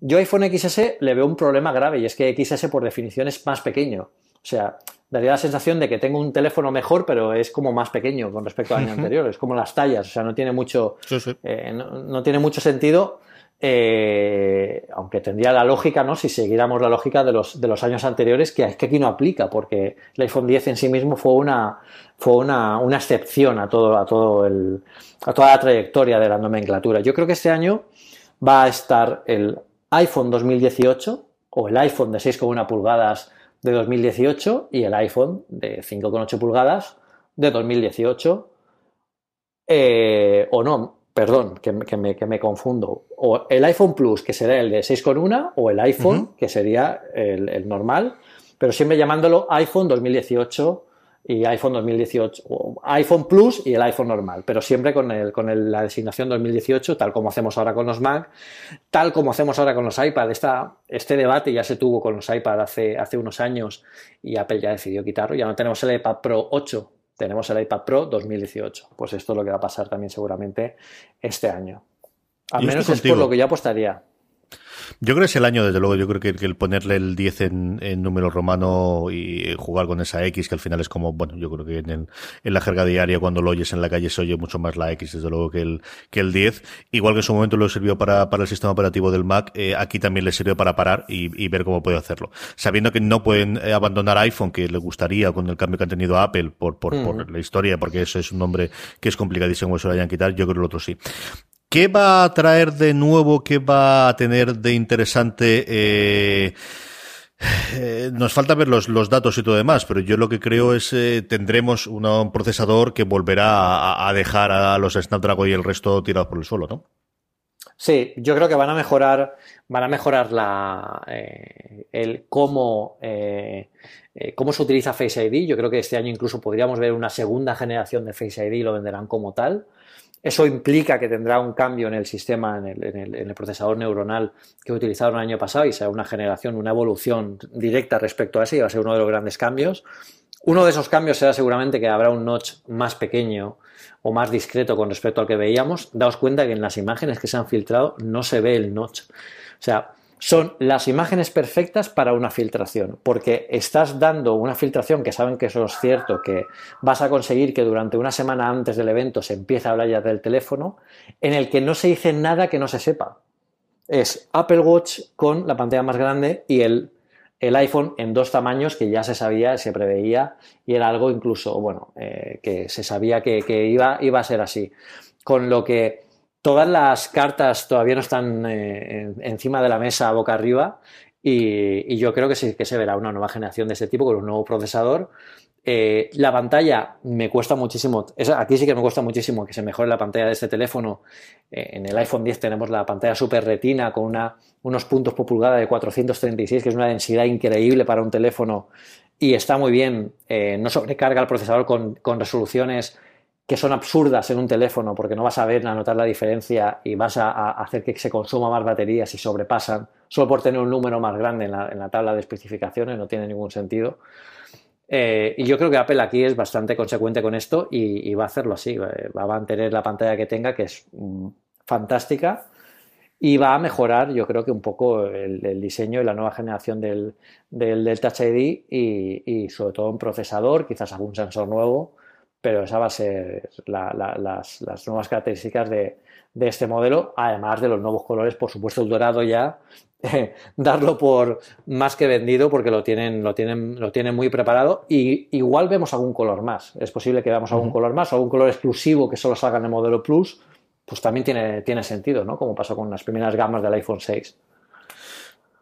Yo iPhone XS le veo un problema grave y es que XS por definición es más pequeño. O sea, daría la sensación de que tengo un teléfono mejor, pero es como más pequeño con respecto al año anterior. Es como las tallas, o sea, no tiene mucho, eh, no, tiene mucho sentido eh, aunque tendría la lógica, ¿no? Si siguiéramos la lógica de los, de los años anteriores, que es que aquí no aplica, porque el iPhone 10 en sí mismo fue una, fue una, una excepción a todo, a todo el, a toda la trayectoria de la nomenclatura. Yo creo que este año va a estar el iPhone 2018 o el iPhone de 6,1 pulgadas de 2018 y el iPhone de 5,8 pulgadas de 2018. Eh, o no, perdón, que, me, confundo. O el iPhone Plus, que será el de 6,1, o el iPhone, que sería el, normal, pero siempre llamándolo iPhone 2018 y iPhone 2018, o iPhone Plus y el iPhone normal, pero siempre con, el, con la designación 2018, tal como hacemos ahora con los Mac, tal como hacemos ahora con los iPad. este debate ya se tuvo con los iPad hace, hace unos años y Apple ya decidió quitarlo. Ya no tenemos el iPad Pro 8 tenemos el iPad Pro 2018. Pues esto es lo que va a pasar también seguramente este año. Al menos es por lo que yo apostaría. Yo creo que es el año, desde luego, yo creo que el ponerle el 10 en, número romano y jugar con esa X, que al final es como, bueno, yo creo que en, la jerga diaria, cuando lo oyes en la calle, se oye mucho más la X, desde luego, que el, que el 10. Igual que en su momento lo sirvió para, el sistema operativo del Mac, eh, aquí también le sirve para parar y, ver cómo puede hacerlo. Sabiendo que no pueden eh, abandonar iPhone, que le gustaría con el cambio que han tenido a Apple por, por, por la historia, porque eso es un nombre que es complicadísimo que se lo hayan quitar, yo creo que el otro sí. ¿Qué va a traer de nuevo? ¿Qué va a tener de interesante? Eh, eh, nos falta ver los, datos y todo demás, pero yo lo que creo es eh, tendremos un procesador que volverá a, dejar a los Snapdragon y el resto tirados por el suelo, ¿no? Sí, yo creo que van a mejorar, van a mejorar la, el cómo, cómo se utiliza Face ID. Yo creo que este año incluso podríamos ver una segunda generación de Face ID y lo venderán como tal. Eso implica que tendrá un cambio en el sistema, en el, procesador neuronal que utilizaron el año pasado y será una generación, una evolución directa respecto a ese y va a ser uno de los grandes cambios. Uno de esos cambios será seguramente que habrá un notch más pequeño o más discreto con respecto al que veíamos. Daos cuenta que en las imágenes que se han filtrado no se ve el notch. O sea, son las imágenes perfectas para una filtración, porque estás dando una filtración que saben que eso es cierto, que vas a conseguir que durante una semana antes del evento se empiece a hablar ya del teléfono, en el que no se dice nada que no se sepa. Es Apple Watch con la pantalla más grande y el, iPhone en dos tamaños que ya se sabía, se preveía y era algo incluso, bueno, eh, que se sabía que, iba, iba a ser así. Con lo que todas las cartas todavía no están eh, encima de la mesa boca arriba y, yo creo que sí que se verá una nueva generación de este tipo con un nuevo procesador. Eh, la pantalla me cuesta muchísimo, aquí sí que me cuesta muchísimo que se mejore la pantalla de este teléfono. Eh, en el iPhone 10 tenemos la pantalla super retina con una, unos puntos por pulgada de 436, que es una densidad increíble para un teléfono y está muy bien. Eh, no sobrecarga el procesador con, con, resoluciones que son absurdas en un teléfono porque no vas a ver, a notar la diferencia y vas a, hacer que se consuma más batería si sobrepasan, solo por tener un número más grande en la, en la tabla de especificaciones, no tiene ningún sentido. Eh, y yo creo que Apple aquí es bastante consecuente con esto y, va a hacerlo así. Va a mantener la pantalla que tenga, que es mm, fantástica, y va a mejorar, yo creo que un poco el, diseño y la nueva generación del, del, Touch ID y, sobre todo un procesador, quizás algún sensor nuevo, pero esa va a ser las, las, nuevas características de, de este modelo, además de los nuevos colores, por supuesto el dorado ya darlo por más que vendido porque lo tienen, lo tienen, lo tienen muy preparado y igual vemos algún color más. Es posible que veamos algún color más, algún color exclusivo que solo salga en el modelo Plus, pues también tiene, tiene sentido, ¿no? Como pasó con las primeras gamas del iPhone 6.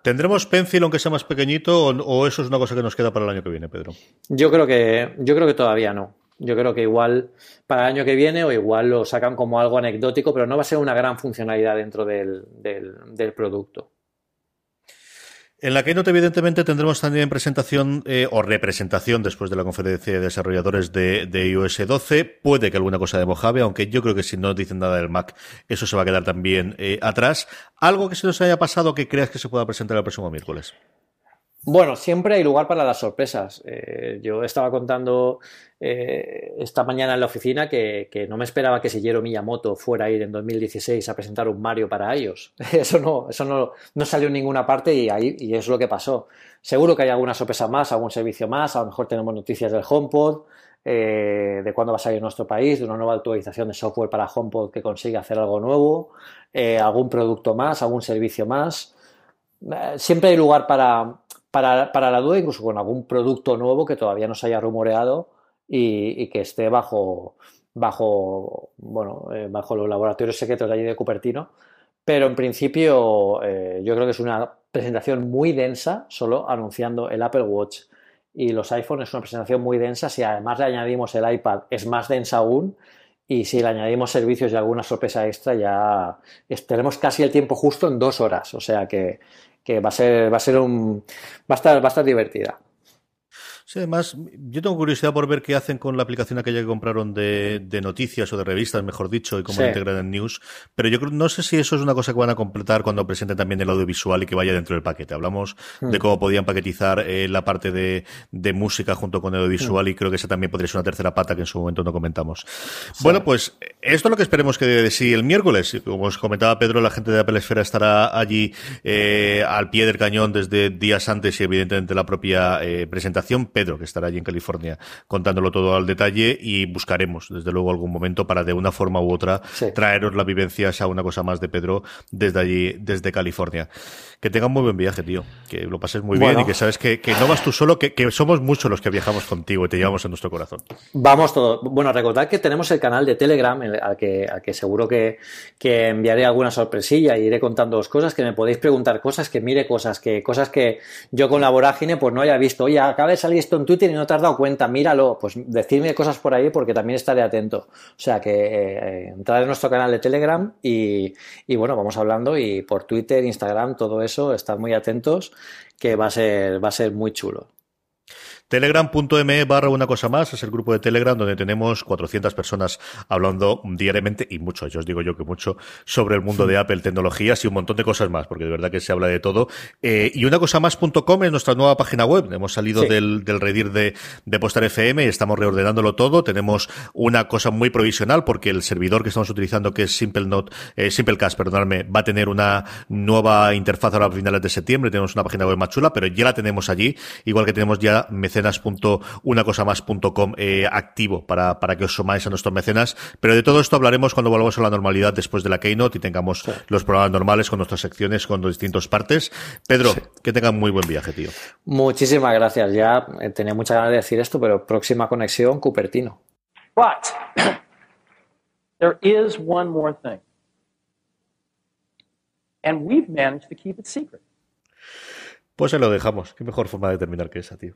¿Tendremos Pencil aunque sea más pequeñito o, eso es una cosa que nos queda para el año que viene, Pedro? Yo creo que, yo creo que todavía no. Yo creo que igual para el año que viene o igual lo sacan como algo anecdótico, pero no va a ser una gran funcionalidad dentro del, del producto. En la Keynote, evidentemente, tendremos también presentación eh, o representación después de la conferencia de desarrolladores de, iOS 12. Puede que alguna cosa de Mojave, aunque yo creo que si no dicen nada del Mac, eso se va a quedar también eh, atrás. ¿Algo que se nos haya pasado que creas que se pueda presentar el próximo miércoles? Bueno, siempre hay lugar para las sorpresas. Eh, yo estaba contando eh, esta mañana en la oficina que, no me esperaba que Shigeru Miyamoto fuera a ir en 2016 a presentar un Mario para ellos. Eso no, eso no, no salió en ninguna parte y, ahí, y es lo que pasó. Seguro que hay alguna sorpresa más, algún servicio más. A lo mejor tenemos noticias del HomePod, eh, de cuándo va a salir nuestro país, de una nueva actualización de software para HomePod que consiga hacer algo nuevo, algún producto más, algún servicio más. siempre hay lugar para para, para, la duda, incluso con algún producto nuevo que todavía no se haya rumoreado y, que esté bajo, bajo, bueno, eh, bajo los laboratorios secretos de allí de Cupertino. Pero en principio eh, yo creo que es una presentación muy densa, solo anunciando el Apple Watch y los iPhones. Es una presentación muy densa. Si además le añadimos el iPad, es más densa aún. Y si le añadimos servicios y alguna sorpresa extra, ya tenemos casi el tiempo justo en dos horas. O sea que, que va a ser, va a ser un, va a estar, va a estar divertida. Sí, además, yo tengo curiosidad por ver qué hacen con la aplicación aquella que compraron de, noticias o de revistas, mejor dicho, y cómo lo integran en News. Pero yo creo, no sé si eso es una cosa que van a completar cuando presenten también el audiovisual y que vaya dentro del paquete. Hablamos de hmm. cómo podían paquetizar eh, la parte de, música junto con el audiovisual hmm. y creo que esa también podría ser una tercera pata que en su momento no comentamos. Bueno, pues esto es lo que esperemos que de sí el miércoles. Como os comentaba Pedro, la gente de Apple Esfera estará allí eh, al pie del cañón desde días antes y evidentemente la propia eh, presentación Pedro, que estará allí en California contándolo todo al detalle y buscaremos, desde luego, algún momento para de una forma u otra traeros la vivencia a una cosa más de Pedro desde allí, desde California. Que tengan muy buen viaje, tío. Que lo pases muy bien y que sabes que, no vas tú solo, que, somos muchos los que viajamos contigo y te llevamos en nuestro corazón. Vamos todos. Bueno, recordad que tenemos el canal de Telegram al que, al que seguro que, que enviaré alguna sorpresilla y iré contando cosas, que me podéis preguntar cosas, que mire cosas, que cosas que yo con la vorágine pues no haya visto. Oye, acaba de salir en Twitter y no te has dado cuenta, míralo, pues decidme cosas por ahí porque también estaré atento. O sea que eh, entrar en nuestro canal de Telegram y, y, bueno, vamos hablando y por Twitter, Instagram, todo eso, estad muy atentos que va a ser, va a ser muy chulo. Telegram.me barra una cosa más es el grupo de Telegram donde tenemos 400 personas hablando diariamente y mucho, yo os digo yo que mucho, sobre el mundo de Apple, tecnologías y un montón de cosas más, porque de verdad que se habla de todo. Eh, y una cosa más.com es nuestra nueva página web. Hemos salido del, del redir de, de Postar FM y estamos reordenándolo todo. Tenemos una cosa muy provisional porque el servidor que estamos utilizando, que es Simple Note, eh, Simplecast, perdonadme, va a tener una nueva interfaz ahora a finales de septiembre. Tenemos una página web más chula, pero ya la tenemos allí, igual que tenemos ya mecenas.unacosamás.com eh, activo para, para que os sumáis a nuestros mecenas. Pero de todo esto hablaremos cuando volvamos a la normalidad después de la Keynote y tengamos los programas normales con nuestras secciones, con los distintos partes. Pedro, que tengan muy buen viaje, tío. Muchísimas gracias. Ya eh, tenía muchas ganas de decir esto, pero próxima conexión, Cupertino. But there is one more thing. And we've managed to keep it secret. Pues se lo dejamos. Qué mejor forma de terminar que esa, tío.